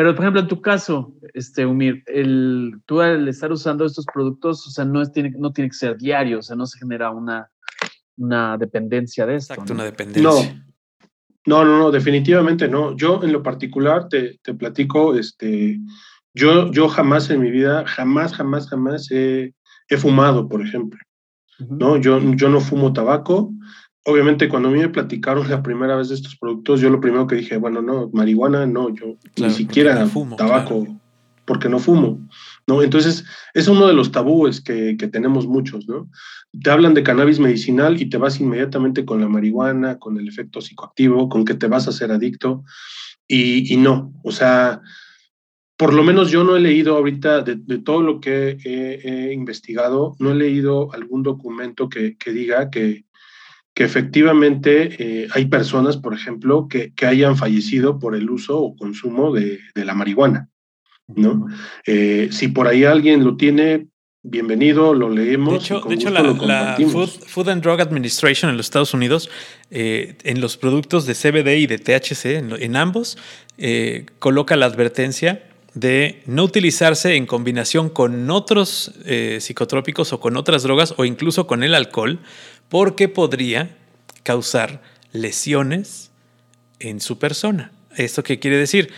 Pero, por ejemplo, en tu caso, este, Umir, el, tú al estar usando estos productos, o sea, no, es, tiene, no tiene que ser diario, o sea, no se genera una, una dependencia de esto. Exacto, una dependencia. No. no, no, definitivamente no. Yo en lo particular te, te platico, este, yo, yo jamás en mi vida, jamás, jamás, jamás he, he fumado, por ejemplo. ¿no? Yo, yo no fumo tabaco, obviamente cuando a mí me platicaron la primera vez de estos productos, yo lo primero que dije, bueno, no, marihuana no, yo ni siquiera fumo, tabaco, porque no fumo, ¿no? Entonces, es uno de los tabúes que, que, tenemos muchos, ¿no? Te hablan de cannabis medicinal y te vas inmediatamente con la marihuana, con el efecto psicoactivo, con que te vas a hacer adicto, y, y no, o sea, por lo menos yo no he leído ahorita de, de todo lo que he, investigado, no he leído algún documento que, que diga que, que efectivamente eh, hay personas, por ejemplo, que, que, hayan fallecido por el uso o consumo de, de la marihuana, ¿no? Eh, si por ahí alguien lo tiene, bienvenido, lo leemos. De hecho, de hecho la, Food, and Drug Administration en los Estados Unidos, eh, en los productos de CBD y de THC, en, en ambos, coloca la advertencia de no utilizarse en combinación con otros psicotrópicos o con otras drogas o incluso con el alcohol, porque podría causar lesiones en su persona. ¿Esto qué quiere decir?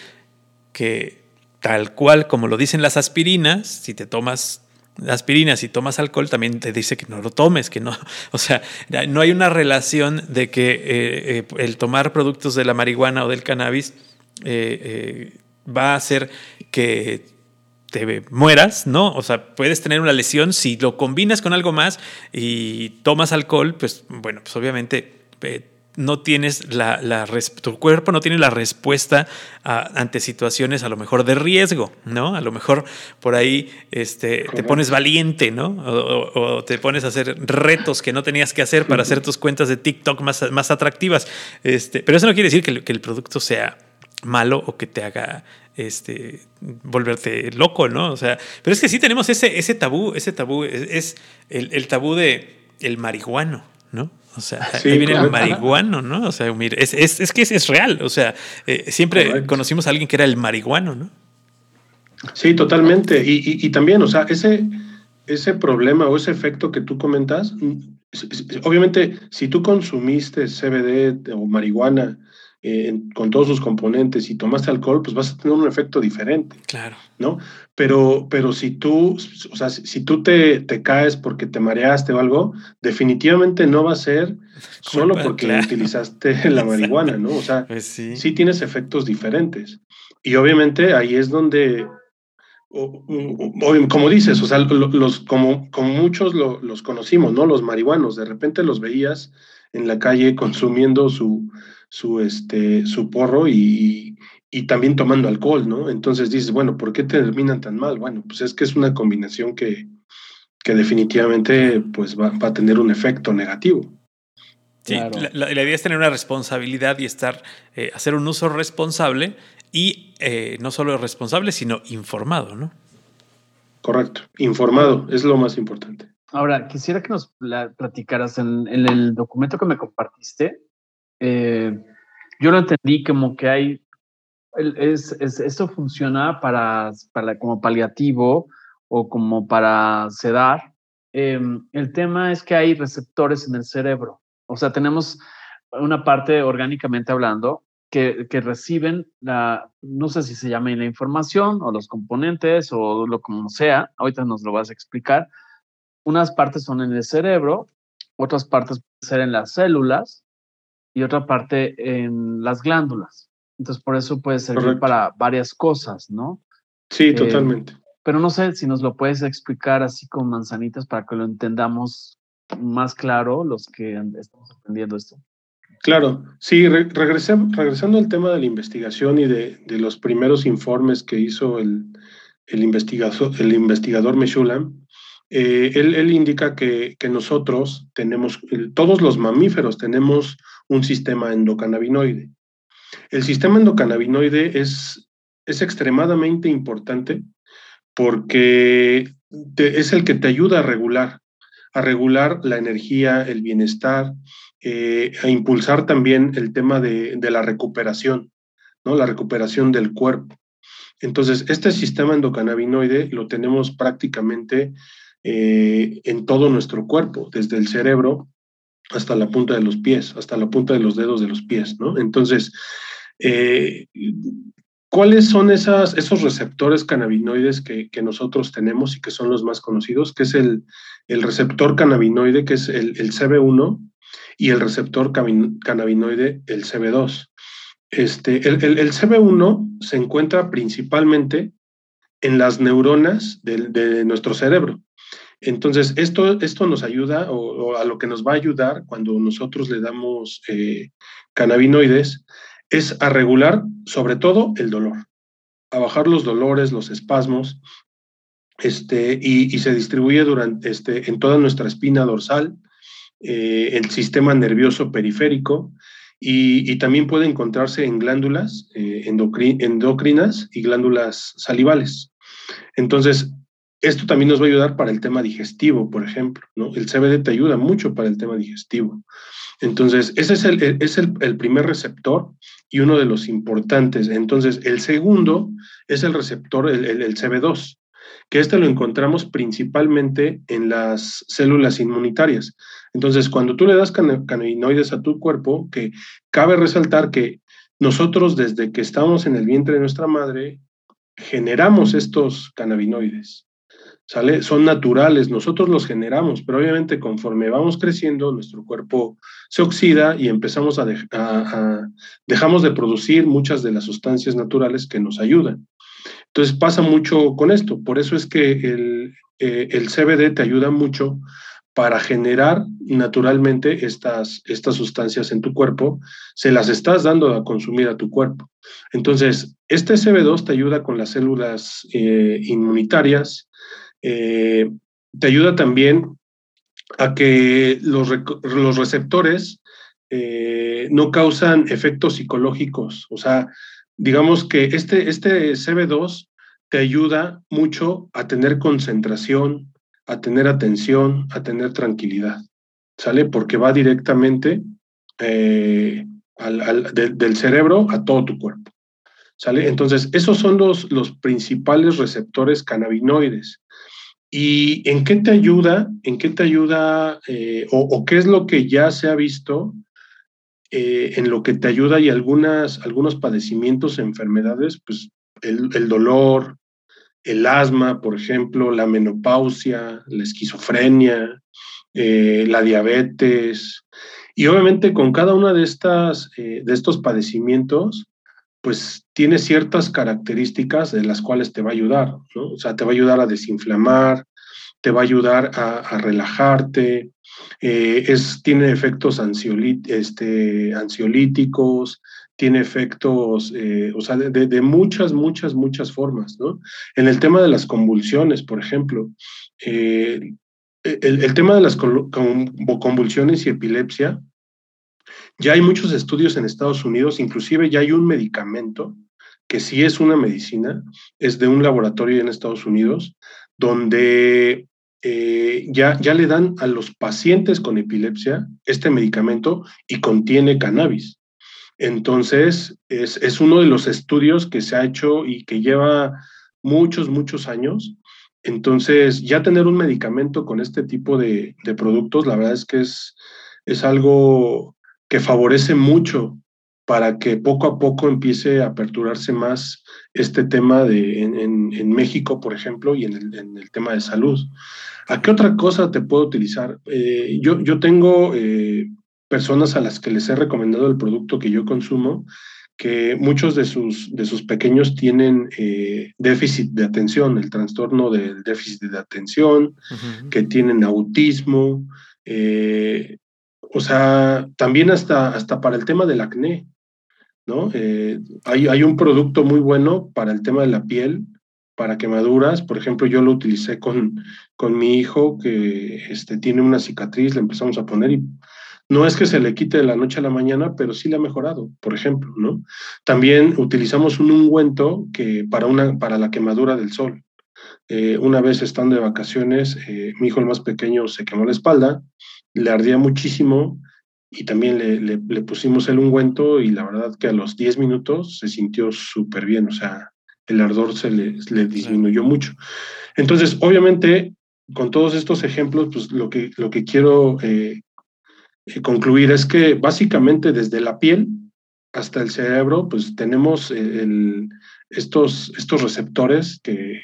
Que tal cual como lo dicen las aspirinas, si te tomas aspirinas y tomas alcohol, también te dice que no lo tomes, que no, *laughs* o sea, no hay una relación de que eh, eh, el tomar productos de la marihuana o del cannabis eh, va a hacer que te mueras, ¿no? O sea, puedes tener una lesión si lo combinas con algo más y tomas alcohol, pues bueno, pues obviamente eh, no tienes la, la, tu cuerpo no tiene la respuesta ante situaciones a lo mejor de riesgo, ¿no? A lo mejor por ahí este, te pones valiente, ¿no? O, te pones a hacer retos que no tenías que hacer para hacer tus cuentas de TikTok más, más atractivas. Este, pero eso no quiere decir que, que el producto sea malo o que te haga este, volverte loco, ¿no? O sea, pero es que sí tenemos ese, ese tabú, ese tabú es, el, tabú de el marihuano, ¿no? O sea, ahí viene el marihuano, ¿no? O sea, mire, es, es, que es, real, o sea, eh, siempre conocimos a alguien que era el marihuano, ¿no? Sí, totalmente. Y, y, también, o sea, ese, ese problema o ese efecto que tú comentas, mm, obviamente, si tú consumiste CBD o marihuana, eh, con todos sus componentes y tomaste alcohol, pues vas a tener un efecto diferente. Claro. ¿No? Pero, pero si tú, o sea, si, tú te, te, caes porque te mareaste o algo, definitivamente no va a ser *laughs* solo porque utilizaste *laughs* la marihuana, ¿no? O sea, pues sí. tienes efectos diferentes. Y obviamente ahí es donde como dices, o sea, los, como, como muchos los conocimos, ¿no? Los marihuanos, de repente los veías en la calle consumiendo su, su, este, su porro y, y, también tomando alcohol, ¿no? Entonces dices, bueno, ¿por qué terminan tan mal? Bueno, pues es que es una combinación que, que definitivamente pues va, va, a tener un efecto negativo. Sí, la, idea es tener una responsabilidad y estar, eh, hacer un uso responsable y eh, no solo responsable, sino informado, ¿no? Correcto, informado es lo más importante. Ahora, quisiera que nos platicaras en, en el documento que me compartiste, eh, yo lo entendí como que hay, es, es, esto funciona para, para como paliativo o como para sedar. Em, el tema es que hay receptores en el cerebro, o sea, tenemos una parte orgánicamente hablando que, que, reciben la, no sé si se llama la información o los componentes o lo como sea, ahorita nos lo vas a explicar, unas partes son en el cerebro, otras partes pueden ser en las células y otra parte en las glándulas. Entonces, por eso puede servir para varias cosas, ¿no? Sí, eh, totalmente. Pero no sé si nos lo puedes explicar así con manzanitas para que lo entendamos más claro los que estamos aprendiendo esto. Claro, sí, regresando al tema de la investigación y de, los primeros informes que hizo el, investigador, el investigador Meshulam, eh, él, indica que, nosotros tenemos, todos los mamíferos tenemos un sistema endocannabinoide. El sistema endocannabinoide es, es extremadamente importante porque es el que te ayuda a regular, a regular la energía, el bienestar, eh, a impulsar también el tema de, la recuperación, ¿no? la recuperación del cuerpo. Entonces, este sistema endocannabinoide lo tenemos prácticamente eh, en todo nuestro cuerpo, desde el cerebro hasta la punta de los pies, hasta la punta de los dedos de los pies, ¿no? Entonces, eh, ¿cuáles son esos receptores cannabinoides que, nosotros tenemos y que son los más conocidos? Que es el, receptor cannabinoide, que es el, CB1, y el receptor cannabinoide, el CB2. Este, el, CB1 se encuentra principalmente en las neuronas de nuestro cerebro. Entonces, esto, esto nos ayuda o, a lo que nos va a ayudar cuando nosotros le damos eh, cannabinoides es a regular sobre todo el dolor, a bajar los dolores, los espasmos, este, y, se distribuye durante, este, en toda nuestra espina dorsal, eh, el sistema nervioso periférico, y, también puede encontrarse en glándulas eh, endocrinas y glándulas salivales. Entonces, esto también nos va a ayudar para el tema digestivo, por ejemplo, ¿no? El CBD te ayuda mucho para el tema digestivo. Entonces, ese es el, es el, primer receptor y uno de los importantes. Entonces, el segundo es el receptor, el, el, CB2, que este lo encontramos principalmente en las células inmunitarias. Entonces, cuando tú le das cannabinoides a tu cuerpo, que cabe resaltar que nosotros desde que estamos en el vientre de nuestra madre, generamos estos cannabinoides. Son naturales, nosotros los generamos, pero obviamente conforme vamos creciendo, nuestro cuerpo se oxida y empezamos a, dejamos de producir muchas de las sustancias naturales que nos ayudan. Entonces pasa mucho con esto, por eso es que el, eh, el CBD te ayuda mucho para generar naturalmente estas, estas sustancias en tu cuerpo, se las estás dando a consumir a tu cuerpo. Entonces, este CB2 te ayuda con las células eh, inmunitarias, eh, te ayuda también a que los, receptores eh, no causan efectos psicológicos. O sea, digamos que este, este CB2 te ayuda mucho a tener concentración, a tener atención, a tener tranquilidad. ¿Sale? Porque va directamente eh, del cerebro a todo tu cuerpo. ¿Sale? Entonces, esos son los, los principales receptores cannabinoides. ¿Y en qué te ayuda? ¿En qué te ayuda eh, o, qué es lo que ya se ha visto eh, en lo que te ayuda y algunas, algunos padecimientos, enfermedades, pues el, dolor, el asma, por ejemplo, la menopausia, la esquizofrenia, eh, la diabetes. Y obviamente con cada una de, estas, de estos padecimientos, pues tiene ciertas características de las cuales te va a ayudar, ¿no? O sea, te va a ayudar a desinflamar, te va a ayudar a, relajarte, eh, es, tiene efectos este, ansiolíticos, tiene efectos, eh, o sea, de, muchas, muchas, muchas formas, ¿no? En el tema de las convulsiones, por ejemplo, eh, el, el, tema de las convulsiones y epilepsia, ya hay muchos estudios en Estados Unidos, inclusive ya hay un medicamento que sí es una medicina, es de un laboratorio en Estados Unidos, donde eh, ya, ya le dan a los pacientes con epilepsia este medicamento y contiene cannabis. Entonces, es, es, uno de los estudios que se ha hecho y que lleva muchos, muchos años. Entonces, ya tener un medicamento con este tipo de, de productos, la verdad es que es, es algo que favorece mucho para que poco a poco empiece a aperturarse más este tema de, en, México, por ejemplo, y en el, tema de salud. ¿A qué otra cosa te puedo utilizar? Eh, yo, yo tengo eh, personas a las que les he recomendado el producto que yo consumo, que muchos de sus, de sus pequeños tienen eh, déficit de atención, el trastorno del déficit de atención, que tienen autismo, o sea, también hasta, hasta para el tema del acné. ¿no? Eh, hay, hay, un producto muy bueno para el tema de la piel, para quemaduras. Por ejemplo, yo lo utilicé con, con mi hijo que este, tiene una cicatriz, le empezamos a poner y no es que se le quite de la noche a la mañana, pero sí le ha mejorado, por ejemplo, ¿no? También utilizamos un ungüento que para, una, para la quemadura del sol. Eh, una vez estando de vacaciones, eh, mi hijo el más pequeño se quemó la espalda, le ardía muchísimo, y también le, le, pusimos el ungüento y la verdad que a los 10 minutos se sintió súper bien, o sea, el ardor se le, le, disminuyó mucho. Entonces, obviamente, con todos estos ejemplos, pues lo que, lo que quiero eh, eh, concluir es que básicamente desde la piel hasta el cerebro, pues tenemos el, estos, estos receptores que,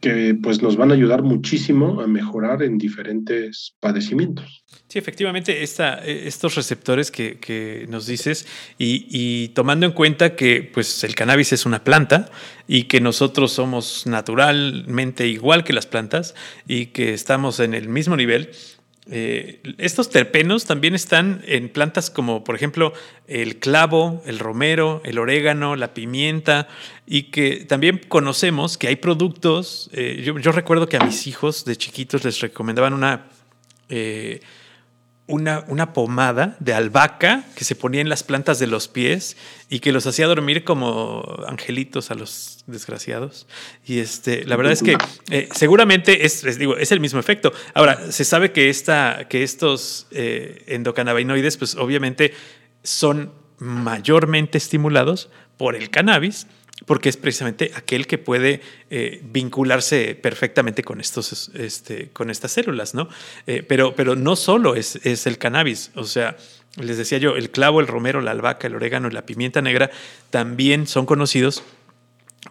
que pues nos van a ayudar muchísimo a mejorar en diferentes padecimientos. Sí, efectivamente, esta, e, estos receptores que, que nos dices y, y, tomando en cuenta que pues, el cannabis es una planta y que nosotros somos naturalmente igual que las plantas y que estamos en el mismo nivel, eh, estos terpenos también están en plantas como, por ejemplo, el clavo, el romero, el orégano, la pimienta, y que también conocemos que hay productos. Eh, yo, recuerdo que a mis hijos de chiquitos les recomendaban una. Eh, una, pomada de albahaca que se ponía en las plantas de los pies y que los hacía dormir como angelitos a los desgraciados. Y este, la verdad es que eh, seguramente es, digo, es el mismo efecto. Ahora, se sabe que, esta, que estos eh, endocannabinoides, pues obviamente son mayormente estimulados por el cannabis porque es precisamente aquel que puede eh, vincularse perfectamente con, estos, este, con estas células, ¿no? Eh, pero, pero no solo es, es, el cannabis, o sea, les decía yo, el clavo, el romero, la albahaca, el orégano la pimienta negra también son conocidos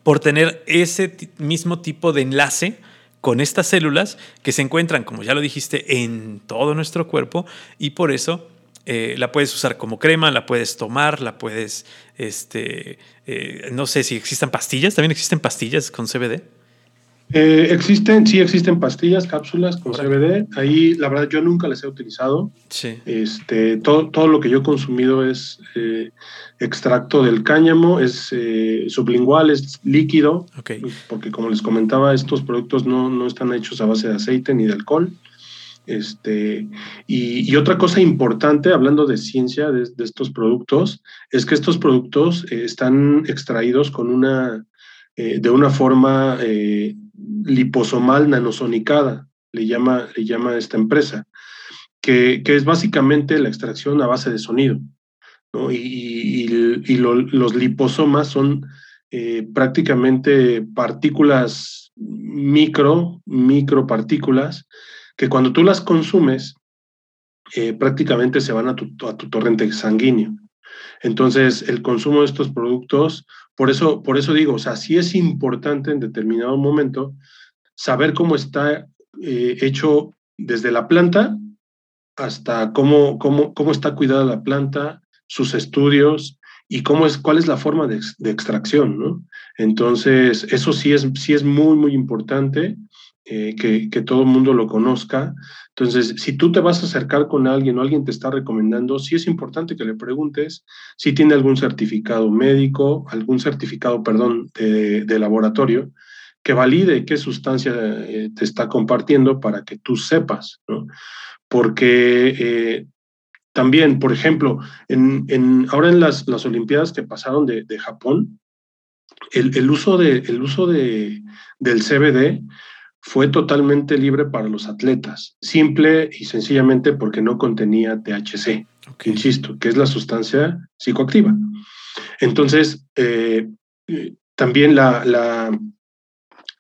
por tener ese mismo tipo de enlace con estas células que se encuentran, como ya lo dijiste, en todo nuestro cuerpo y por eso eh, la puedes usar como crema, la puedes tomar, la puedes, este, eh, no sé si existen pastillas, también existen pastillas con CBD. Eh, existen, sí existen pastillas, cápsulas con CBD. Ahí, la verdad, yo nunca las he utilizado. Sí. Este, todo, todo lo que yo he consumido es extracto del cáñamo, es sublingual, es líquido. Porque como les comentaba, estos productos no, no están hechos a base de aceite ni de alcohol. Este, y, otra cosa importante, hablando de ciencia de, estos productos, es que estos productos eh, están extraídos con una, eh, de una forma eh, liposomal nanosonicada, le llama, le llama esta empresa, que, es básicamente la extracción a base de sonido. Y, los liposomas son prácticamente partículas micro, micropartículas, que cuando tú las consumes, eh, prácticamente se van a tu, a tu, torrente sanguíneo. Entonces, el consumo de estos productos, por eso, por eso digo, o sea, sí es importante en determinado momento saber cómo está eh, hecho desde la planta hasta cómo, cómo, cómo está cuidada la planta, sus estudios y cómo es, cuál es la forma de, de extracción, ¿no? Entonces, eso sí es, sí es muy, muy importante eh, que, todo el mundo lo conozca. Entonces, si tú te vas a acercar con alguien o alguien te está recomendando, sí es importante que le preguntes si tiene algún certificado médico, algún certificado, perdón, de, laboratorio que valide qué sustancia eh, te está compartiendo para que tú sepas, ¿no? Porque eh, también, por ejemplo, en, ahora en las, las Olimpiadas que pasaron de, Japón, el, uso, de, el uso de, del CBD fue totalmente libre para los atletas, simple y sencillamente porque no contenía THC, insisto, que es la sustancia psicoactiva. Entonces, eh, también la,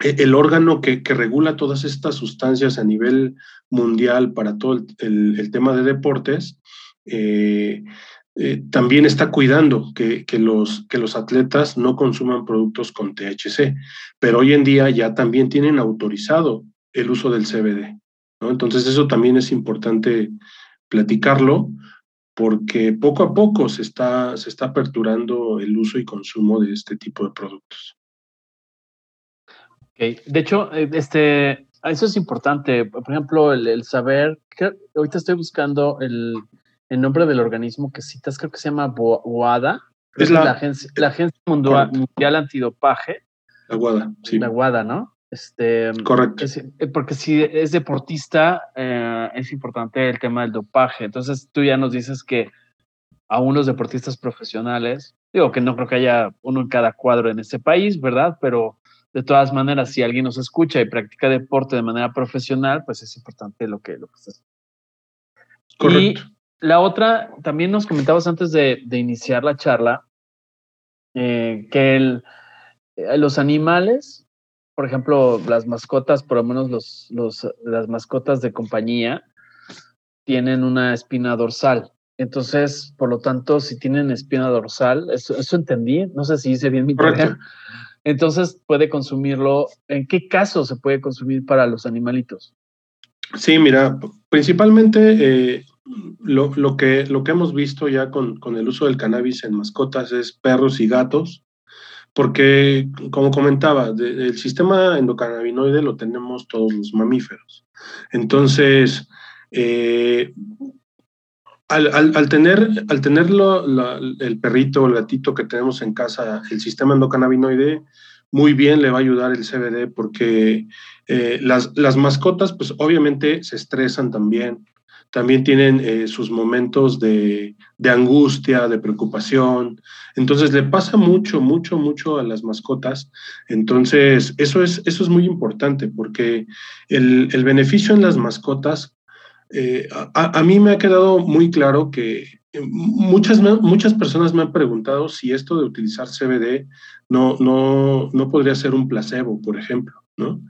e, el órgano que, regula todas estas sustancias a nivel mundial para todo el, tema de deportes, eh, eh, también está cuidando que, los, que los atletas no consuman productos con THC, pero hoy en día ya también tienen autorizado el uso del CBD. ¿no? Entonces eso también es importante platicarlo porque poco a poco se está, se está aperturando el uso y consumo de este tipo de productos. De hecho, eh, este, eso es importante. Por ejemplo, el, saber, que ahorita estoy buscando el, nombre del organismo que citas, creo que se llama WADA. Es la, agencia, la agencia mundial, mundial, Antidopaje. La WADA, sí. La WADA, ¿no? Este, Correcto. Eh, porque si es deportista, eh, es importante el tema del dopaje. Entonces tú ya nos dices que a unos deportistas profesionales, digo que no creo que haya uno en cada cuadro en este país, ¿verdad? Pero de todas maneras, si alguien nos escucha y practica deporte de manera profesional, pues es importante lo que, lo que estás. Correcto. Y la otra, también nos comentabas antes de, iniciar la charla, eh, que el, los animales por ejemplo, las mascotas, por lo menos los, los, las mascotas de compañía, tienen una espina dorsal. Entonces, por lo tanto, si tienen espina dorsal, eso, eso entendí, no sé si hice bien mi tarea. Entonces, puede consumirlo. ¿En qué caso se puede consumir para los animalitos? Sí, mira, principalmente eh, lo, lo, que, lo que hemos visto ya con, con, el uso del cannabis en mascotas es perros y gatos, porque, como comentaba, el sistema endocannabinoide lo tenemos todos los mamíferos. Entonces, eh, al, tener, al tenerlo el perrito o el gatito que tenemos en casa, el sistema endocannabinoide, muy bien le va a ayudar el CBD porque eh, las, las, mascotas, pues obviamente se estresan también, también tienen eh, sus momentos de, angustia, de preocupación. Entonces le pasa mucho, mucho, mucho a las mascotas. Entonces eso es, eso es muy importante porque el, beneficio en las mascotas, eh, a, mí me ha quedado muy claro que muchas, muchas personas me han preguntado si esto de utilizar CBD no, no, no podría ser un placebo, por ejemplo. ¿no?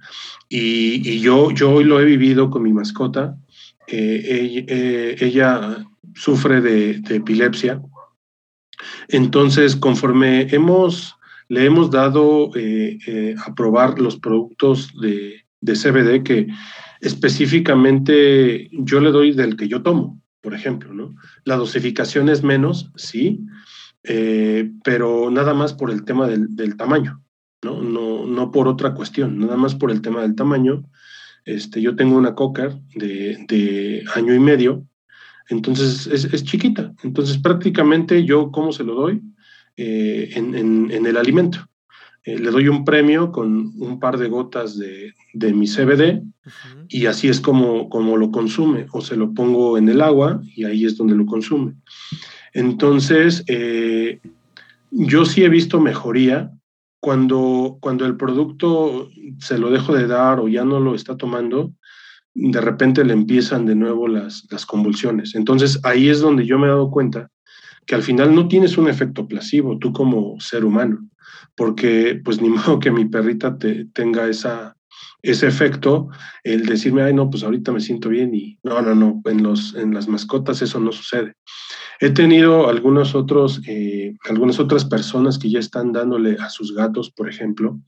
Y, y yo, yo hoy lo he vivido con mi mascota eh, ella, sufre de, epilepsia. Entonces, conforme hemos, le hemos dado eh, eh, a probar los productos de, CBD que específicamente yo le doy del que yo tomo, por ejemplo, ¿no? La dosificación es menos, sí, pero nada más por el tema del, tamaño, ¿no? ¿no? No por otra cuestión, nada más por el tema del tamaño. Este, yo tengo una cocker de, año y medio, entonces es, chiquita. Entonces prácticamente yo, ¿cómo se lo doy? Eh, en, el alimento. Eh, le doy un premio con un par de gotas de, mi CBD y así es como, como lo consume. O se lo pongo en el agua y ahí es donde lo consume. Entonces, eh, yo sí he visto mejoría cuando, cuando el producto se lo dejo de dar o ya no lo está tomando, de repente le empiezan de nuevo las, las convulsiones. Entonces ahí es donde yo me he dado cuenta que al final no tienes un efecto placebo tú como ser humano, porque pues ni *laughs* modo que mi perrita te, tenga esa, ese efecto, el decirme, ay, no, pues ahorita me siento bien y no, no, no, en, los, en las mascotas eso no sucede. He tenido algunos otros, eh, algunas otras personas que ya están dándole a sus gatos, por ejemplo,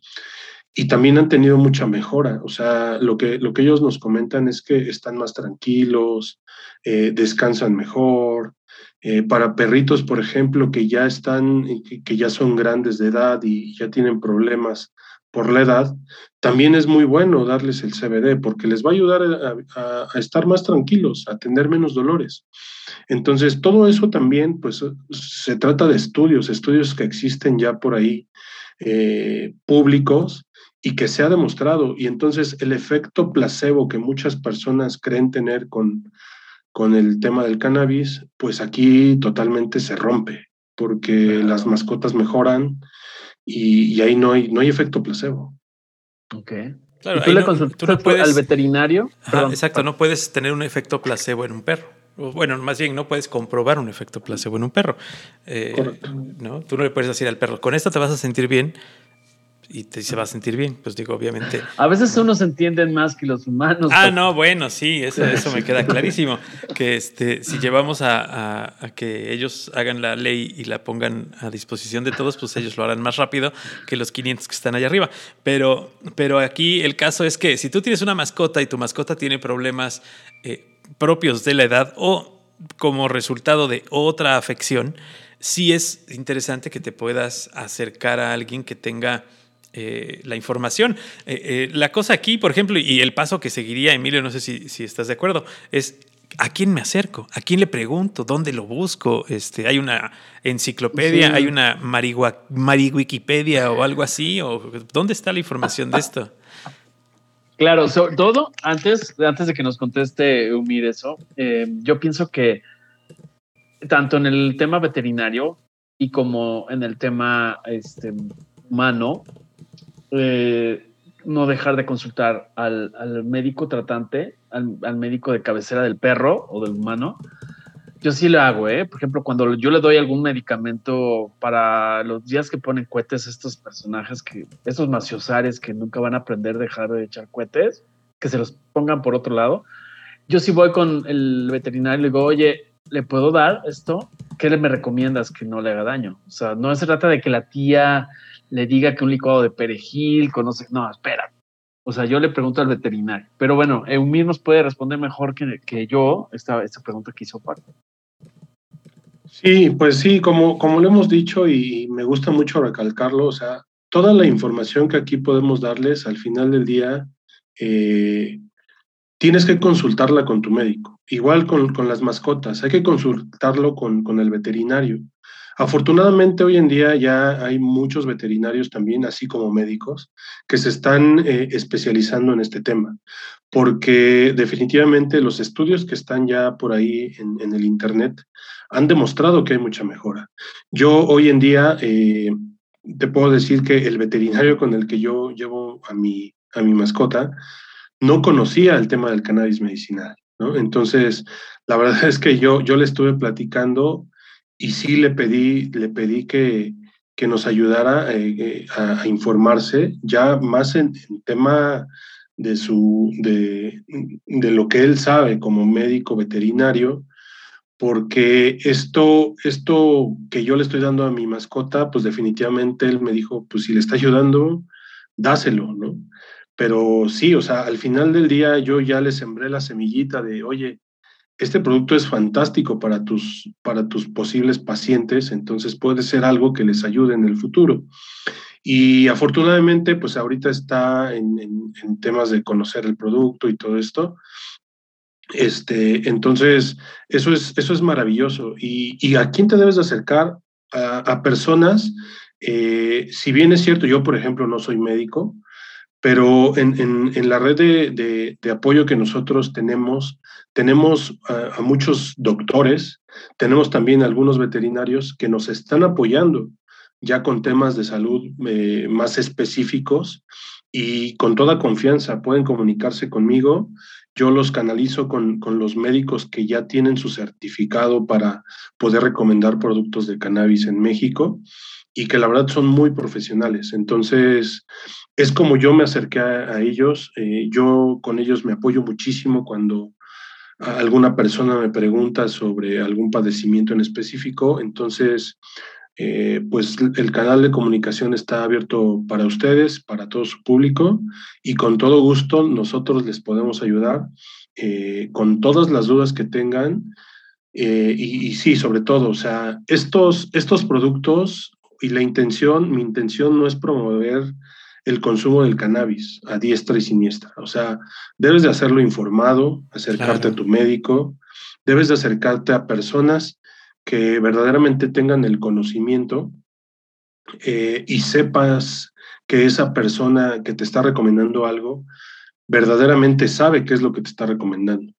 y también han tenido mucha mejora. O sea, lo que, lo que ellos nos comentan es que están más tranquilos, eh, descansan mejor. Eh, para perritos, por ejemplo, que ya están, que ya son grandes de edad y ya tienen problemas por la edad, también es muy bueno darles el CBD porque les va a ayudar a, estar más tranquilos, a tener menos dolores. Entonces, todo eso también, pues, se trata de estudios, estudios que existen ya por ahí eh, públicos y que se ha demostrado. Y entonces el efecto placebo que muchas personas creen tener con, con el tema del cannabis, pues aquí totalmente se rompe, porque las mascotas mejoran, y, ahí no hay, no hay efecto placebo. Ok. Claro, ¿Tú le no, al veterinario? exacto, no puedes tener un efecto placebo en un perro. Bueno, más bien no puedes comprobar un efecto placebo en un perro. Eh, ¿no? Tú no le puedes decir al perro, con esto te vas a sentir bien. Y te, se va a sentir bien. Pues digo, obviamente. A veces unos entienden más que los humanos. Ah, no, bueno, sí, eso, eso me queda *laughs* clarísimo. Que este, si llevamos a, que ellos hagan la ley y la pongan a disposición de todos, pues ellos lo harán más rápido que los 500 que están allá arriba. Pero, pero aquí el caso es que si tú tienes una mascota y tu mascota tiene problemas eh, propios de la edad o como resultado de otra afección, sí es interesante que te puedas acercar a alguien que tenga eh, la información. Eh, eh, la cosa aquí, por ejemplo, y el paso que seguiría, Emilio, no sé si, estás de acuerdo, es ¿a quién me acerco? ¿A quién le pregunto? ¿Dónde lo busco? Este, ¿Hay una enciclopedia? ¿Hay una mariwikipedia o algo así? ¿O ¿Dónde está la información de esto? Claro, sobre todo, antes, antes de que nos conteste Umir eso, yo pienso que tanto en el tema veterinario y como en el tema este, humano, eh, no dejar de consultar al, médico tratante, al, médico de cabecera del perro o del humano. Yo sí lo hago, ¿eh? Por ejemplo, cuando yo le doy algún medicamento para los días que ponen cohetes estos personajes, que estos maciosares que nunca van a aprender a dejar de echar cohetes, que se los pongan por otro lado. Yo sí voy con el veterinario y le digo, oye, ¿le puedo dar esto? ¿Qué le me recomiendas que no le haga daño? O sea, no se trata de que la tía le diga que un licuado de perejil conoce. No, espera. O sea, yo le pregunto al veterinario. Pero bueno, Eumir nos puede responder mejor que, yo esta, pregunta que hizo parte. Sí, pues sí, como, como lo hemos dicho y me gusta mucho recalcarlo, o sea, toda la información que aquí podemos darles al final del día eh, tienes que consultarla con tu médico. Igual con, las mascotas, hay que consultarlo con, el veterinario. Afortunadamente hoy en día ya hay muchos veterinarios también, así como médicos, que se están eh, especializando en este tema, porque definitivamente los estudios que están ya por ahí en, el Internet han demostrado que hay mucha mejora. Yo hoy en día eh, te puedo decir que el veterinario con el que yo llevo a mi, a mi mascota, no conocía el tema del cannabis medicinal, ¿no? Entonces, la verdad *laughs* es que yo, yo le estuve platicando y sí le pedí, le pedí que, que nos ayudara eh, eh, a, informarse ya más en, tema de, su, de, de, lo que él sabe como médico veterinario, porque esto, esto que yo le estoy dando a mi mascota, pues definitivamente él me dijo, pues si le está ayudando, dáselo, ¿no? Pero sí, o sea, al final del día yo ya le sembré la semillita de, oye, este producto es fantástico para tus, para tus posibles pacientes, entonces puede ser algo que les ayude en el futuro. Y afortunadamente, pues ahorita está en, temas de conocer el producto y todo esto. Este, entonces, eso es, eso es maravilloso. Y, a quién te debes de acercar? A, personas, eh, si bien es cierto, yo, por ejemplo, no soy médico, pero en, la red de, apoyo que nosotros tenemos, tenemos a, muchos doctores, tenemos también algunos veterinarios que nos están apoyando ya con temas de salud eh, más específicos y con toda confianza pueden comunicarse conmigo. Yo los canalizo con, con, los médicos que ya tienen su certificado para poder recomendar productos de cannabis en México y que la verdad son muy profesionales. Entonces, es como yo me acerqué a, ellos. Eh, yo con ellos me apoyo muchísimo cuando alguna persona me pregunta sobre algún padecimiento en específico. Entonces, eh, pues el canal de comunicación está abierto para ustedes, para todo su público y con todo gusto nosotros les podemos ayudar eh, con todas las dudas que tengan. y, y, sí, sobre todo, o sea, estos, estos productos y la intención, mi intención no es promover el consumo del cannabis a diestra y siniestra. O sea, debes de hacerlo informado, acercarte a tu médico, debes de acercarte a personas que verdaderamente tengan el conocimiento eh, y sepas que esa persona que te está recomendando algo verdaderamente sabe qué es lo que te está recomendando.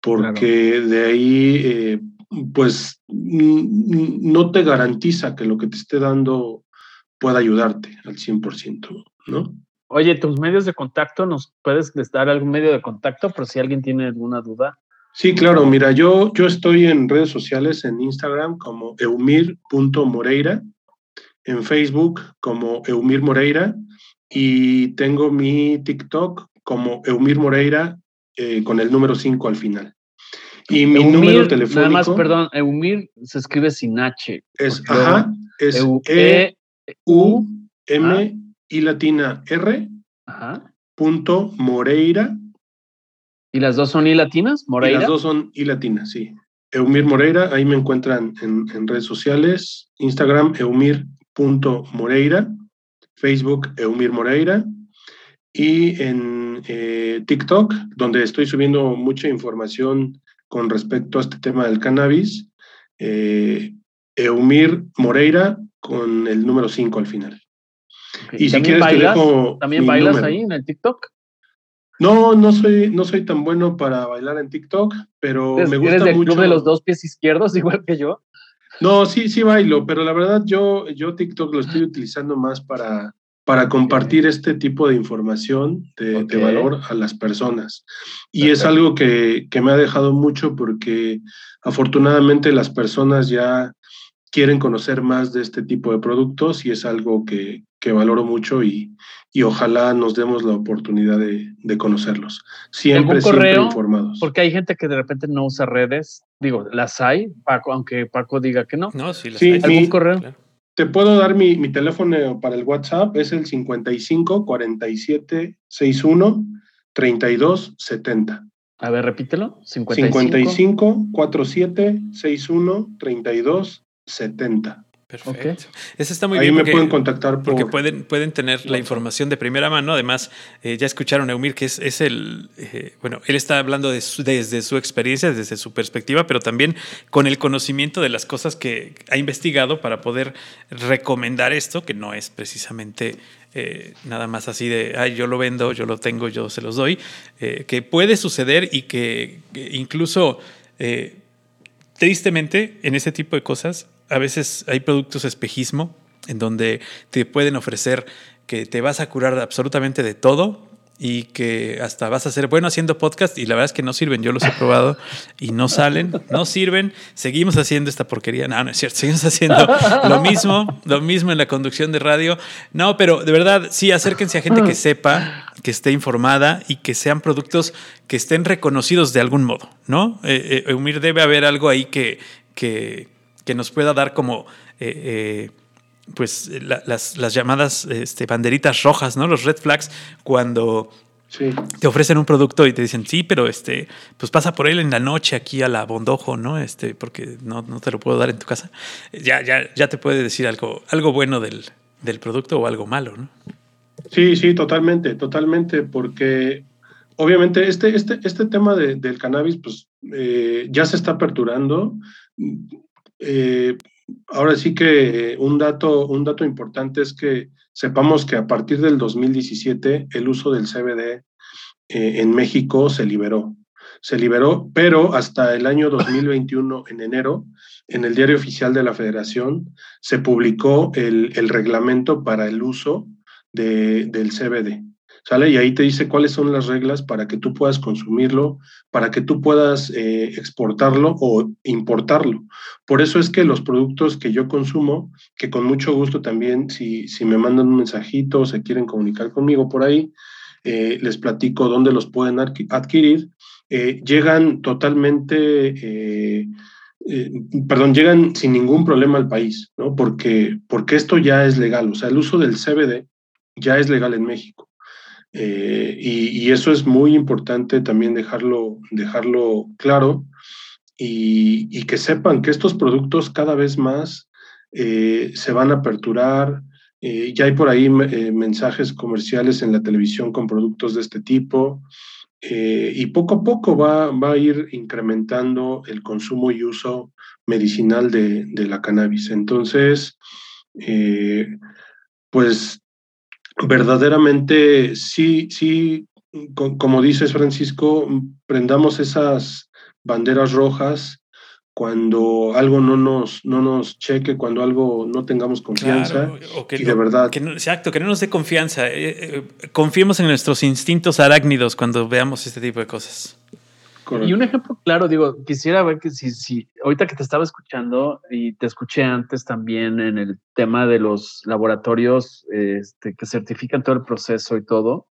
Porque de ahí eh, pues no te garantiza que lo que te esté dando pueda ayudarte al 100%, ¿no? Oye, tus medios de contacto, ¿nos puedes dar algún medio de contacto por si alguien tiene alguna duda? Sí, claro, mira, yo, yo estoy en redes sociales, en Instagram como eumir.moreira en Facebook como Eumir Moreira y tengo mi TikTok como Eumir Moreira eh, con el número 5 al final. Y mi número telefónico. Nada más, perdón, Eumir se escribe sin H. Es, ajá, es E, U, M, I latina R, ajá. punto Moreira. ¿Y las dos son I latinas? Moreira. las dos son I latinas, sí. Eumir Moreira, ahí me encuentran en, en redes sociales, Instagram, eumir.moreira, Facebook, Eumir Moreira, y en eh, TikTok, donde estoy subiendo mucha información con respecto a este tema del cannabis, eh, Eumir Moreira con el número 5 al final. Y, si quieres bailas, ¿También bailas ahí en el TikTok? No, no soy, no soy tan bueno para bailar en TikTok, pero me gusta ¿Eres del mucho. club de los dos pies izquierdos, *laughs* igual que yo? No, sí, sí bailo, pero la verdad yo, yo TikTok lo estoy utilizando más para, para compartir este tipo de información de, valor a las personas. Y es algo que, me ha dejado mucho porque afortunadamente las personas ya quieren conocer más de este tipo de productos y es algo que, valoro mucho y, y, ojalá nos demos la oportunidad de, conocerlos. Siempre, siempre informados. Porque hay gente que de repente no usa redes. Digo, las hay, Paco, aunque Paco diga que no. No, sí, las hay. ¿Algún correo? Te puedo dar mi, mi, teléfono para el WhatsApp, es el 55 47 61 32 70. A ver, repítelo. 55, 55 47 61 32 70. Perfecto. Ese está muy Ahí bien. me pueden contactar. Porque pueden, pueden tener la información de primera mano. Además, eh, ya escucharon a Eumir, que es, es el. Eh, bueno, él está hablando desde su experiencia, desde su perspectiva, pero también con el conocimiento de las cosas que ha investigado para poder recomendar esto, que no es precisamente eh, nada más así de, ay, yo lo vendo, yo lo tengo, yo se los doy, que puede suceder y que, que incluso. tristemente, en ese tipo de cosas, a veces hay productos espejismo en donde te pueden ofrecer que te vas a curar absolutamente de todo y que hasta vas a ser bueno haciendo podcast y la verdad es que no sirven, yo los he probado y no salen, no sirven, seguimos haciendo esta porquería, no, no es cierto, seguimos haciendo lo mismo, lo mismo en la conducción de radio, no, pero de verdad sí, acérquense a gente que sepa, que esté informada y que sean productos que estén reconocidos de algún modo, ¿no? Eh, eh debe haber algo ahí que, que, que nos pueda dar como eh, eh, pues las, las, llamadas este, banderitas rojas, ¿no? Los red flags, cuando te ofrecen un producto y te dicen, sí, pero este, pues pasa por él en la noche aquí a la bondojo, ¿no? Este, porque no, no te lo puedo dar en tu casa. Ya, ya, ya te puede decir algo, algo bueno del, del producto o algo malo, ¿no? Sí, sí, totalmente, totalmente, porque obviamente este, este, este tema del cannabis, pues eh, ya se está aperturando. Eh, ahora sí que un dato, un dato importante es que sepamos que a partir del 2017 el uso del CBD eh, en México se liberó. Se liberó, pero hasta el año 2021, en enero, en el diario oficial de la Federación, se publicó el, el reglamento para el uso de, del CBD. ¿Sale? Y ahí te dice cuáles son las reglas para que tú puedas consumirlo, para que tú puedas eh, exportarlo o importarlo. Por eso es que los productos que yo consumo, que con mucho gusto también, si, si me mandan un mensajito o se quieren comunicar conmigo por ahí, eh, les platico dónde los pueden adquirir, eh, llegan totalmente... perdón, llegan sin ningún problema al país, ¿no? Porque, porque esto ya es legal, o sea, el uso del CBD ya es legal en México. Eh, y, eso es muy importante también dejarlo, dejarlo claro y, que sepan que estos productos cada vez más eh, se van a aperturar. Eh, ya hay por ahí mensajes comerciales en la televisión con productos de este tipo y poco a poco va, va, a ir incrementando el consumo y uso medicinal de la cannabis. Entonces, pues verdaderamente sí, sí, como dices Francisco, prendamos esas banderas rojas cuando algo no nos, no nos cheque, cuando algo no tengamos confianza. y de verdad. exacto, que no nos dé confianza. Eh, eh, confiemos en nuestros instintos arácnidos cuando veamos este tipo de cosas. Y un ejemplo claro, digo, quisiera ver que si, si ahorita que te estaba escuchando y te escuché antes también en el tema de los laboratorios este, que certifican todo el proceso y todo,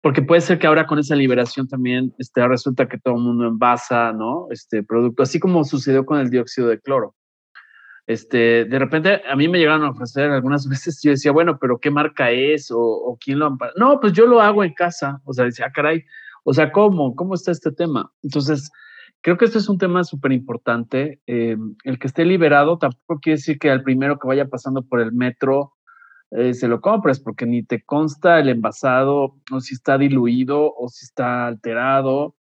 porque puede ser que ahora con esa liberación también este, resulta que todo el mundo envasa, ¿no? Este producto, así como sucedió con el dióxido de cloro. Este, de repente a mí me llegaron a ofrecer algunas *laughs* veces, yo decía, bueno, pero ¿qué marca es? ¿O, o quién lo? No, pues yo lo hago en casa. O sea, decía, ah, caray, o sea, ¿cómo? ¿Cómo está este tema? Entonces, creo que este es un tema súper importante. Eh, el que esté liberado tampoco quiere decir que al primero que vaya pasando por el metro eh, se lo compres, porque ni te consta el envasado, o si está diluido, o si está alterado.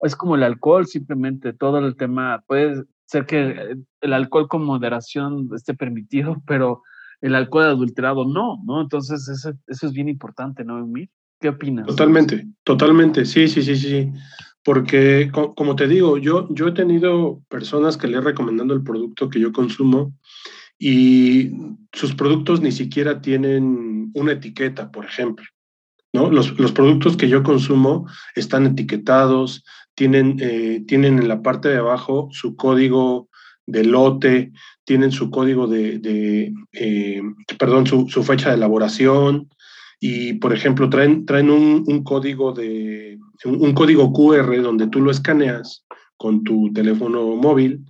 Es como el alcohol, simplemente todo el tema. Puede ser que el alcohol con moderación esté permitido, *laughs* pero el alcohol adulterado no, ¿no? Entonces, eso, es bien importante, ¿no, Emir? ¿Qué opinas? Totalmente, totalmente, sí, sí, sí, sí. Porque, como te digo, yo, yo he tenido personas que le he recomendado el producto que yo consumo y sus productos ni siquiera tienen una etiqueta, por ejemplo. ¿no? Los, los productos que yo consumo están etiquetados, tienen, eh, tienen en la parte de abajo su código de lote, tienen su código de, eh, perdón, su, su, fecha de elaboración, y, por ejemplo, traen, traen un, código de, un, código QR donde tú lo escaneas con tu teléfono móvil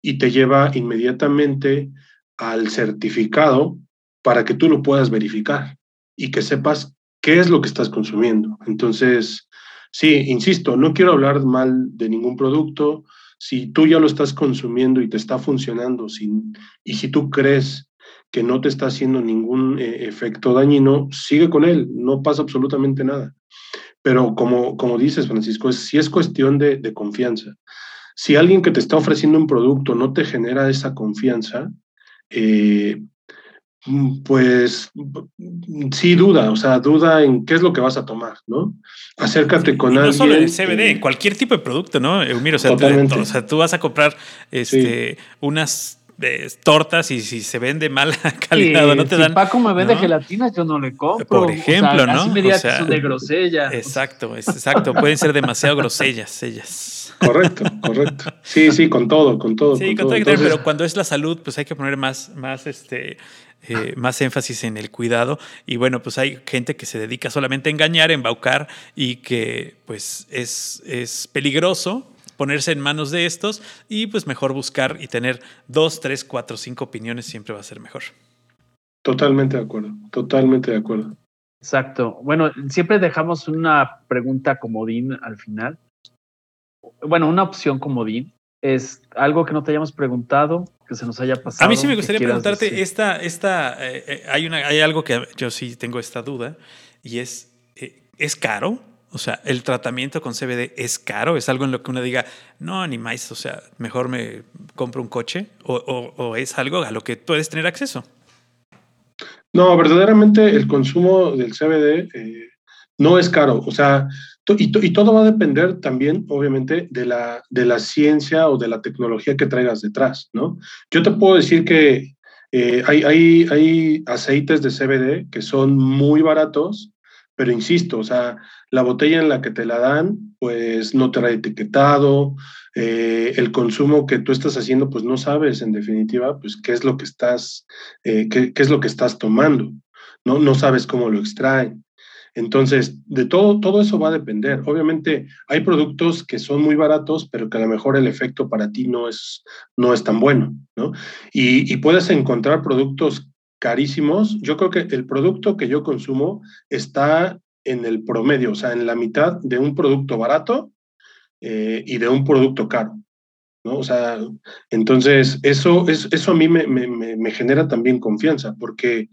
y te lleva inmediatamente al certificado para que tú lo puedas verificar y que sepas qué es lo que estás consumiendo. Entonces, sí, insisto, no quiero hablar mal de ningún producto. Si tú ya lo estás consumiendo y te está funcionando, sin, y si tú crees que no te está haciendo ningún eh, efecto dañino, sigue con él, no pasa absolutamente nada. Pero como, como dices, Francisco, es, si es cuestión de, confianza. Si alguien que te está ofreciendo un producto no te genera esa confianza, eh, pues sí duda, o sea, duda en qué es lo que vas a tomar, ¿no? Acércate con alguien. No solo el CBD, cualquier tipo de producto, ¿no? O sea, tú, o sea, tú vas a comprar este, unas tortas y si se vende mala *laughs* calidad o no te si dan. Paco me vende gelatinas, yo no le compro. Por ejemplo, ¿no? Me o sea, de grosella. Exacto, exacto. Pueden ser demasiado grosellas ellas. Correcto, correcto. Sí, sí, con todo, con todo. Sí, con, todo. pero cuando es la salud, pues hay que poner más, más este. Eh, más énfasis en el cuidado y bueno pues hay gente que se dedica solamente a engañar, embaucar y que pues es, es peligroso ponerse en manos de estos y pues mejor buscar y tener dos, tres, cuatro, cinco opiniones siempre va a ser mejor. Totalmente de acuerdo, totalmente de acuerdo. Exacto. Bueno, siempre dejamos una pregunta comodín al final. Bueno, una opción comodín. Es algo que no te hayamos preguntado, que se nos haya pasado. A mí sí me gustaría preguntarte, esta, esta, eh, eh, hay, una, hay algo que yo sí tengo esta duda, y es, eh, ¿es caro? O sea, el tratamiento con CBD es caro, es algo en lo que uno diga, no, ni más, o sea, mejor me compro un coche, o, es algo a lo que puedes tener acceso. No, verdaderamente el consumo del CBD eh, no es caro, o sea, y, todo va a depender también, obviamente, de la, de la ciencia o de la tecnología que traigas detrás, ¿no? Yo te puedo decir que eh, hay, hay, hay aceites de CBD que son muy baratos, pero insisto, o sea, la botella en la que te la dan, pues no te ha etiquetado, eh, el consumo que tú estás haciendo, pues no sabes en definitiva, pues qué es lo que estás, eh, qué, es lo que estás tomando, ¿no? No sabes cómo lo extraen. Entonces, de todo, todo eso va a depender. Obviamente, hay productos que son muy baratos, pero que a lo mejor el efecto para ti no es, no es tan bueno, ¿no? Y puedes encontrar productos carísimos. Yo creo que el producto que yo consumo está en el promedio, o sea, en la mitad de un producto barato eh, y de un producto caro. ¿no? O sea, entonces eso, es, eso a mí me, me, genera también confianza, porque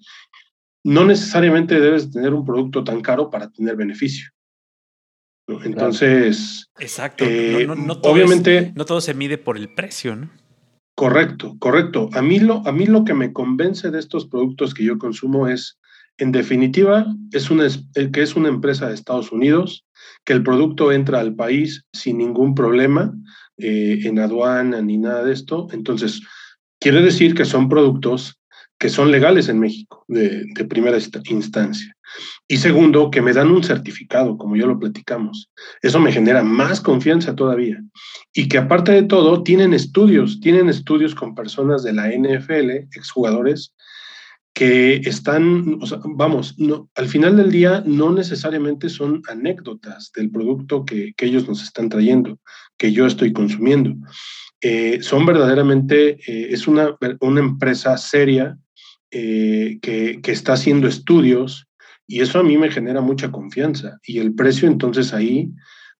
no necesariamente debes tener un producto tan caro para tener beneficio. Entonces, exacto. Eh, obviamente, no todo se mide por el precio, ¿no? Correcto, correcto. A mí, lo, a mí lo que me convence de estos productos que yo consumo es en definitiva, es una, eh, que es una empresa de Estados Unidos, que el producto entra al país sin ningún problema eh, en aduana ni nada de esto. Entonces, quiere decir que son productos que son legales en México de, primera instancia. Y segundo, que me dan un certificado, como ya lo platicamos. Eso me genera más confianza todavía. Y que aparte de todo, tienen estudios, tienen estudios con personas de la NFL, exjugadores, que están, vamos, al final del día no necesariamente son anécdotas del producto que, ellos nos están trayendo, que yo estoy consumiendo. Eh, son verdaderamente, eh, es una, una, empresa seria eh, que, que, está haciendo estudios y eso a mí me genera mucha confianza. Y el precio entonces ahí,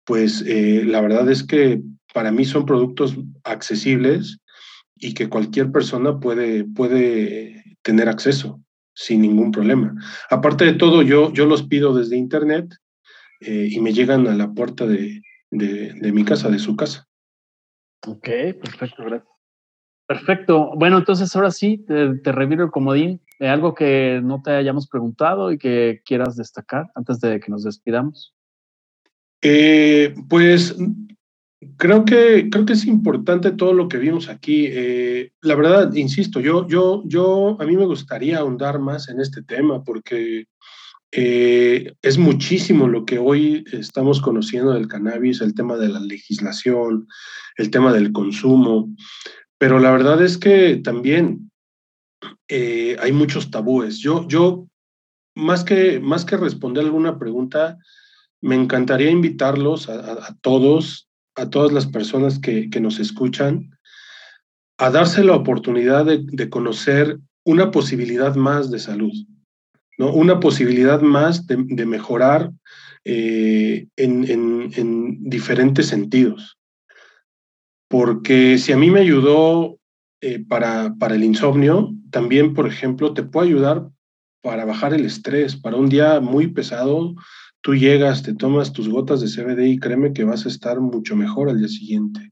pues la verdad es que para mí son productos accesibles y que cualquier persona puede, puede tener acceso sin ningún problema. Aparte de todo, yo, yo los pido desde internet eh, y me llegan a la puerta de, mi casa, de su casa. Ok, perfecto, gracias. Perfecto. Bueno, entonces ahora sí, te, te reviro el comodín de algo que no te hayamos preguntado y que quieras destacar antes de que nos despidamos. Eh, pues Creo que, creo que es importante todo lo que vimos aquí. Eh, la verdad, insisto, yo, yo, yo, a mí me gustaría ahondar más en este tema porque eh, es muchísimo lo que hoy estamos conociendo del cannabis, el tema de la legislación, el tema del consumo, pero la verdad es que también eh, hay muchos tabúes. Yo, yo, más que, más que responder alguna pregunta, me encantaría invitarlos a todos a todas las personas que, nos escuchan a darse la oportunidad de, conocer una posibilidad más de salud, ¿no? una posibilidad más de, mejorar eh, en, diferentes sentidos. Porque si a mí me ayudó eh, para, para el insomnio, también, por ejemplo, te puede ayudar para bajar el estrés, para un día muy pesado, Tú llegas, te tomas tus gotas de CBD y créeme que vas a estar mucho mejor al día siguiente.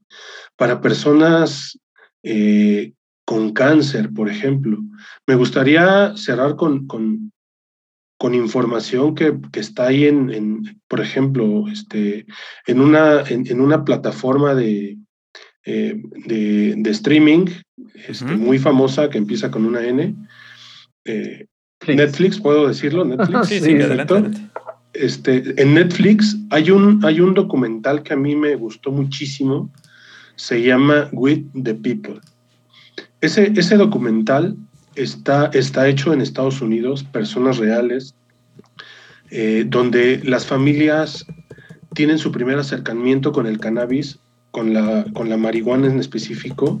Para personas eh, con cáncer, por ejemplo, me gustaría cerrar con, con, con información que, que, está ahí en, en, por ejemplo, este, en, una, en, una plataforma de, eh, de, de, streaming este, muy famosa que empieza con una N. Eh, Netflix, ¿puedo decirlo? *laughs* Netflix. sí, sí, adelante. Este, en Netflix hay un, hay un documental que a mí me gustó muchísimo, se llama With the People. Ese, ese documental está, está hecho en Estados Unidos, personas reales, eh, donde las familias tienen su primer acercamiento con el cannabis, con la, con la marihuana en específico,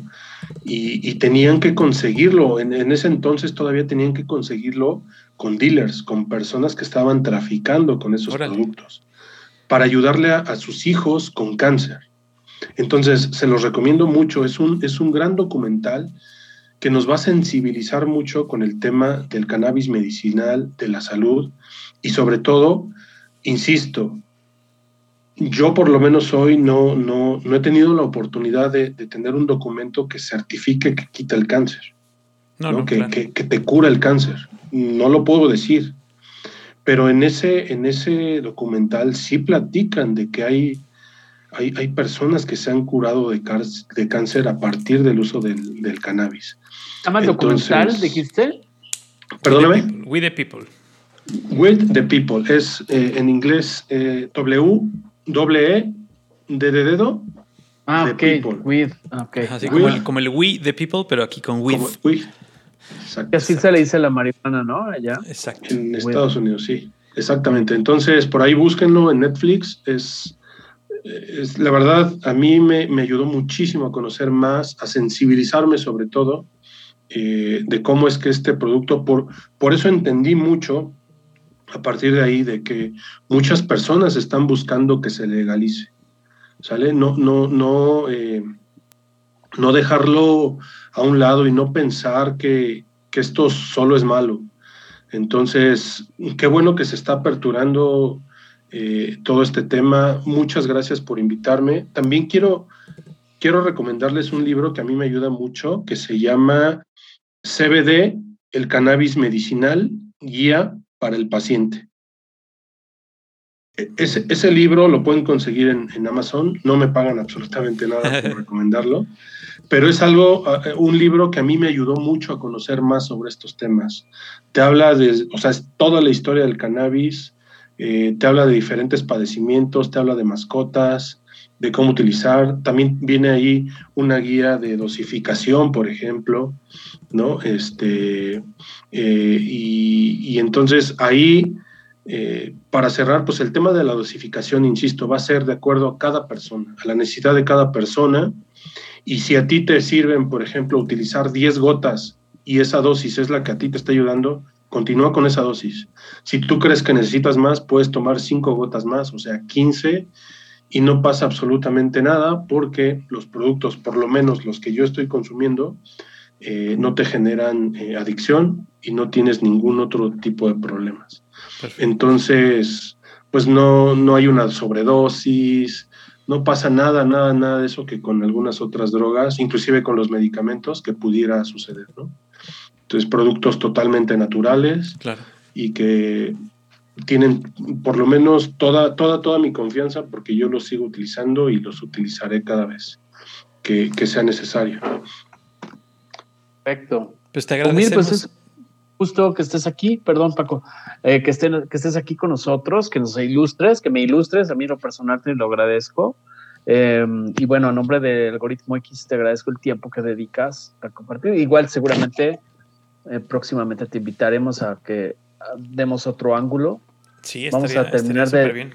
y, tenían que conseguirlo. En, en, ese entonces todavía tenían que conseguirlo con dealers, con personas que estaban traficando con esos productos, para ayudarle a, sus hijos con cáncer. Entonces, se los recomiendo mucho, es un, es un gran documental que nos va a sensibilizar mucho con el tema del cannabis medicinal, de la salud y sobre todo, insisto, yo por lo menos hoy no, no, no he tenido la oportunidad de, tener un documento que certifique que quita el cáncer, no, que, que, te cura el cáncer no lo puedo decir, pero en ese, en ese documental sí platican de que hay, hay, hay personas que se han curado de, de, cáncer a partir del uso del, del cannabis. ¿Se llama documental, dijiste? Perdóname. With the People. With the People. Es eh, en inglés eh, W, doble E, de, de dedo. Ah, ok. With. Okay. Así Como, el, como el We the People, pero aquí con with. with. Exacto. así se le dice la marihuana, ¿no? Allá. Exacto. En Estados Unidos, sí. Exactamente. Entonces, por ahí búsquenlo en Netflix. Es, es la verdad, a mí me, me, ayudó muchísimo a conocer más, a sensibilizarme sobre todo eh, de cómo es que este producto, por, por eso entendí mucho a partir de ahí de que muchas personas están buscando que se legalice. ¿Sale? No, no, no, eh, no dejarlo a un lado y no pensar que, esto solo es malo. Entonces, qué bueno que se está aperturando eh, todo este tema. Muchas gracias por invitarme. También quiero, quiero recomendarles un libro que a mí me ayuda mucho, que se llama CBD, el cannabis medicinal, guía para el paciente. E, ese, ese libro lo pueden conseguir en, en, Amazon, no me pagan absolutamente nada por *laughs* recomendarlo, pero es algo, un libro que a mí me ayudó mucho a conocer más sobre estos temas. Te habla de, o sea, es toda la historia del cannabis, eh, te habla de diferentes padecimientos, te habla de mascotas, de cómo utilizar. También viene ahí una guía de dosificación, por ejemplo, ¿no? Este, eh, y, entonces ahí, eh, para cerrar, pues el tema de la dosificación, insisto, va a ser de acuerdo a cada persona, a la necesidad de cada persona. Y si a ti te sirven, por ejemplo, utilizar 10 gotas y esa dosis es la que a ti te está ayudando, continúa con esa dosis. Si tú crees que necesitas más, puedes tomar cinco gotas más, o sea, 15, y no pasa absolutamente nada porque los productos, por lo menos los que yo estoy consumiendo, eh, no te generan eh, adicción y no tienes ningún otro tipo de problemas. Entonces, pues no, no hay una sobredosis, no pasa nada, nada, nada de eso que con algunas otras drogas, inclusive con los medicamentos, que pudiera suceder, ¿no? Entonces, productos totalmente naturales y que tienen por lo menos toda, toda, toda mi confianza porque yo los sigo utilizando y los utilizaré cada vez que, sea necesario. Perfecto. Pues te pues agradecemos. pues es justo que estés aquí, perdón Paco, eh, que, que estés aquí con nosotros, que nos ilustres, que me ilustres, a mí lo personal te lo agradezco. Em, y bueno, a nombre del algoritmo X te agradezco el tiempo que dedicas a compartir. Igual seguramente eh, próximamente te invitaremos a que demos otro ángulo. Sí, Vamos a terminar de,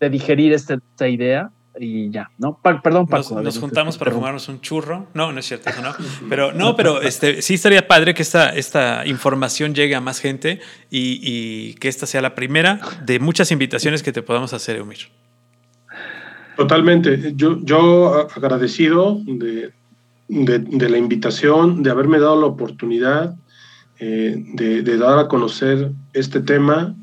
de, digerir esta, esta, idea y ya, ¿no? perdón, Paco. Nos, juntamos para fumarnos un churro. No, no es cierto, eso no. *laughs* Pero no, pero este, sí estaría padre que esta, esta información llegue a más gente y, y que esta sea la primera de muchas invitaciones que te podamos hacer, Eumir. Totalmente. Yo, yo agradecido de, de, de, la invitación, de haberme dado la oportunidad eh, de, dar a conocer este tema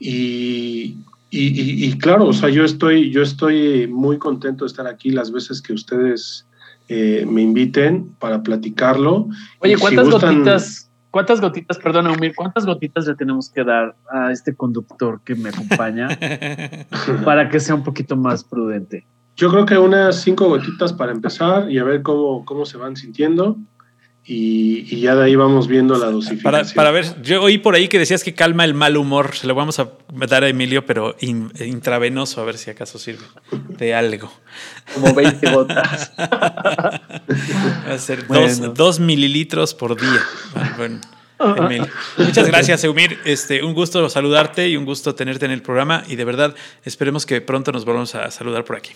y, y, claro, o sea, yo estoy, yo estoy muy contento de estar aquí las veces que ustedes eh, me inviten para platicarlo. Oye, ¿cuántas gotitas, cuántas gotitas, perdona, Umir, cuántas gotitas le tenemos que dar a este conductor que me acompaña *laughs* para que sea un poquito más prudente? Yo creo que unas cinco gotitas para empezar y a ver cómo, cómo se van sintiendo. Y, ya de ahí vamos viendo la dosificación. Para, ver, yo oí por ahí que decías que calma el mal humor. Se lo vamos a dar a Emilio, pero intravenoso, a ver si acaso sirve de algo. Como 20 gotas. *laughs* Va a ser dos, mililitros por día. Bueno, Emilio. Muchas gracias, Eumir. Este, un gusto saludarte y un gusto tenerte en el programa. Y de verdad, esperemos que pronto nos volvamos a saludar por aquí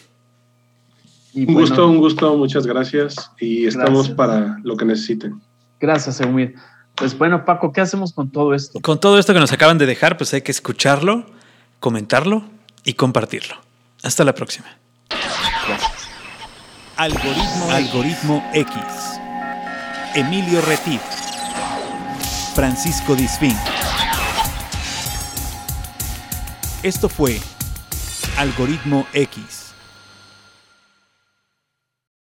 un gusto, un gusto, muchas gracias y estamos para lo que necesiten. Gracias, Eumir. Pues bueno, Paco, ¿qué hacemos con todo esto? Con todo esto que nos acaban de dejar, pues hay que escucharlo, comentarlo y compartirlo. Hasta la próxima. Algoritmo, Algoritmo X. Emilio Retif. Francisco Disfín. Esto fue Algoritmo X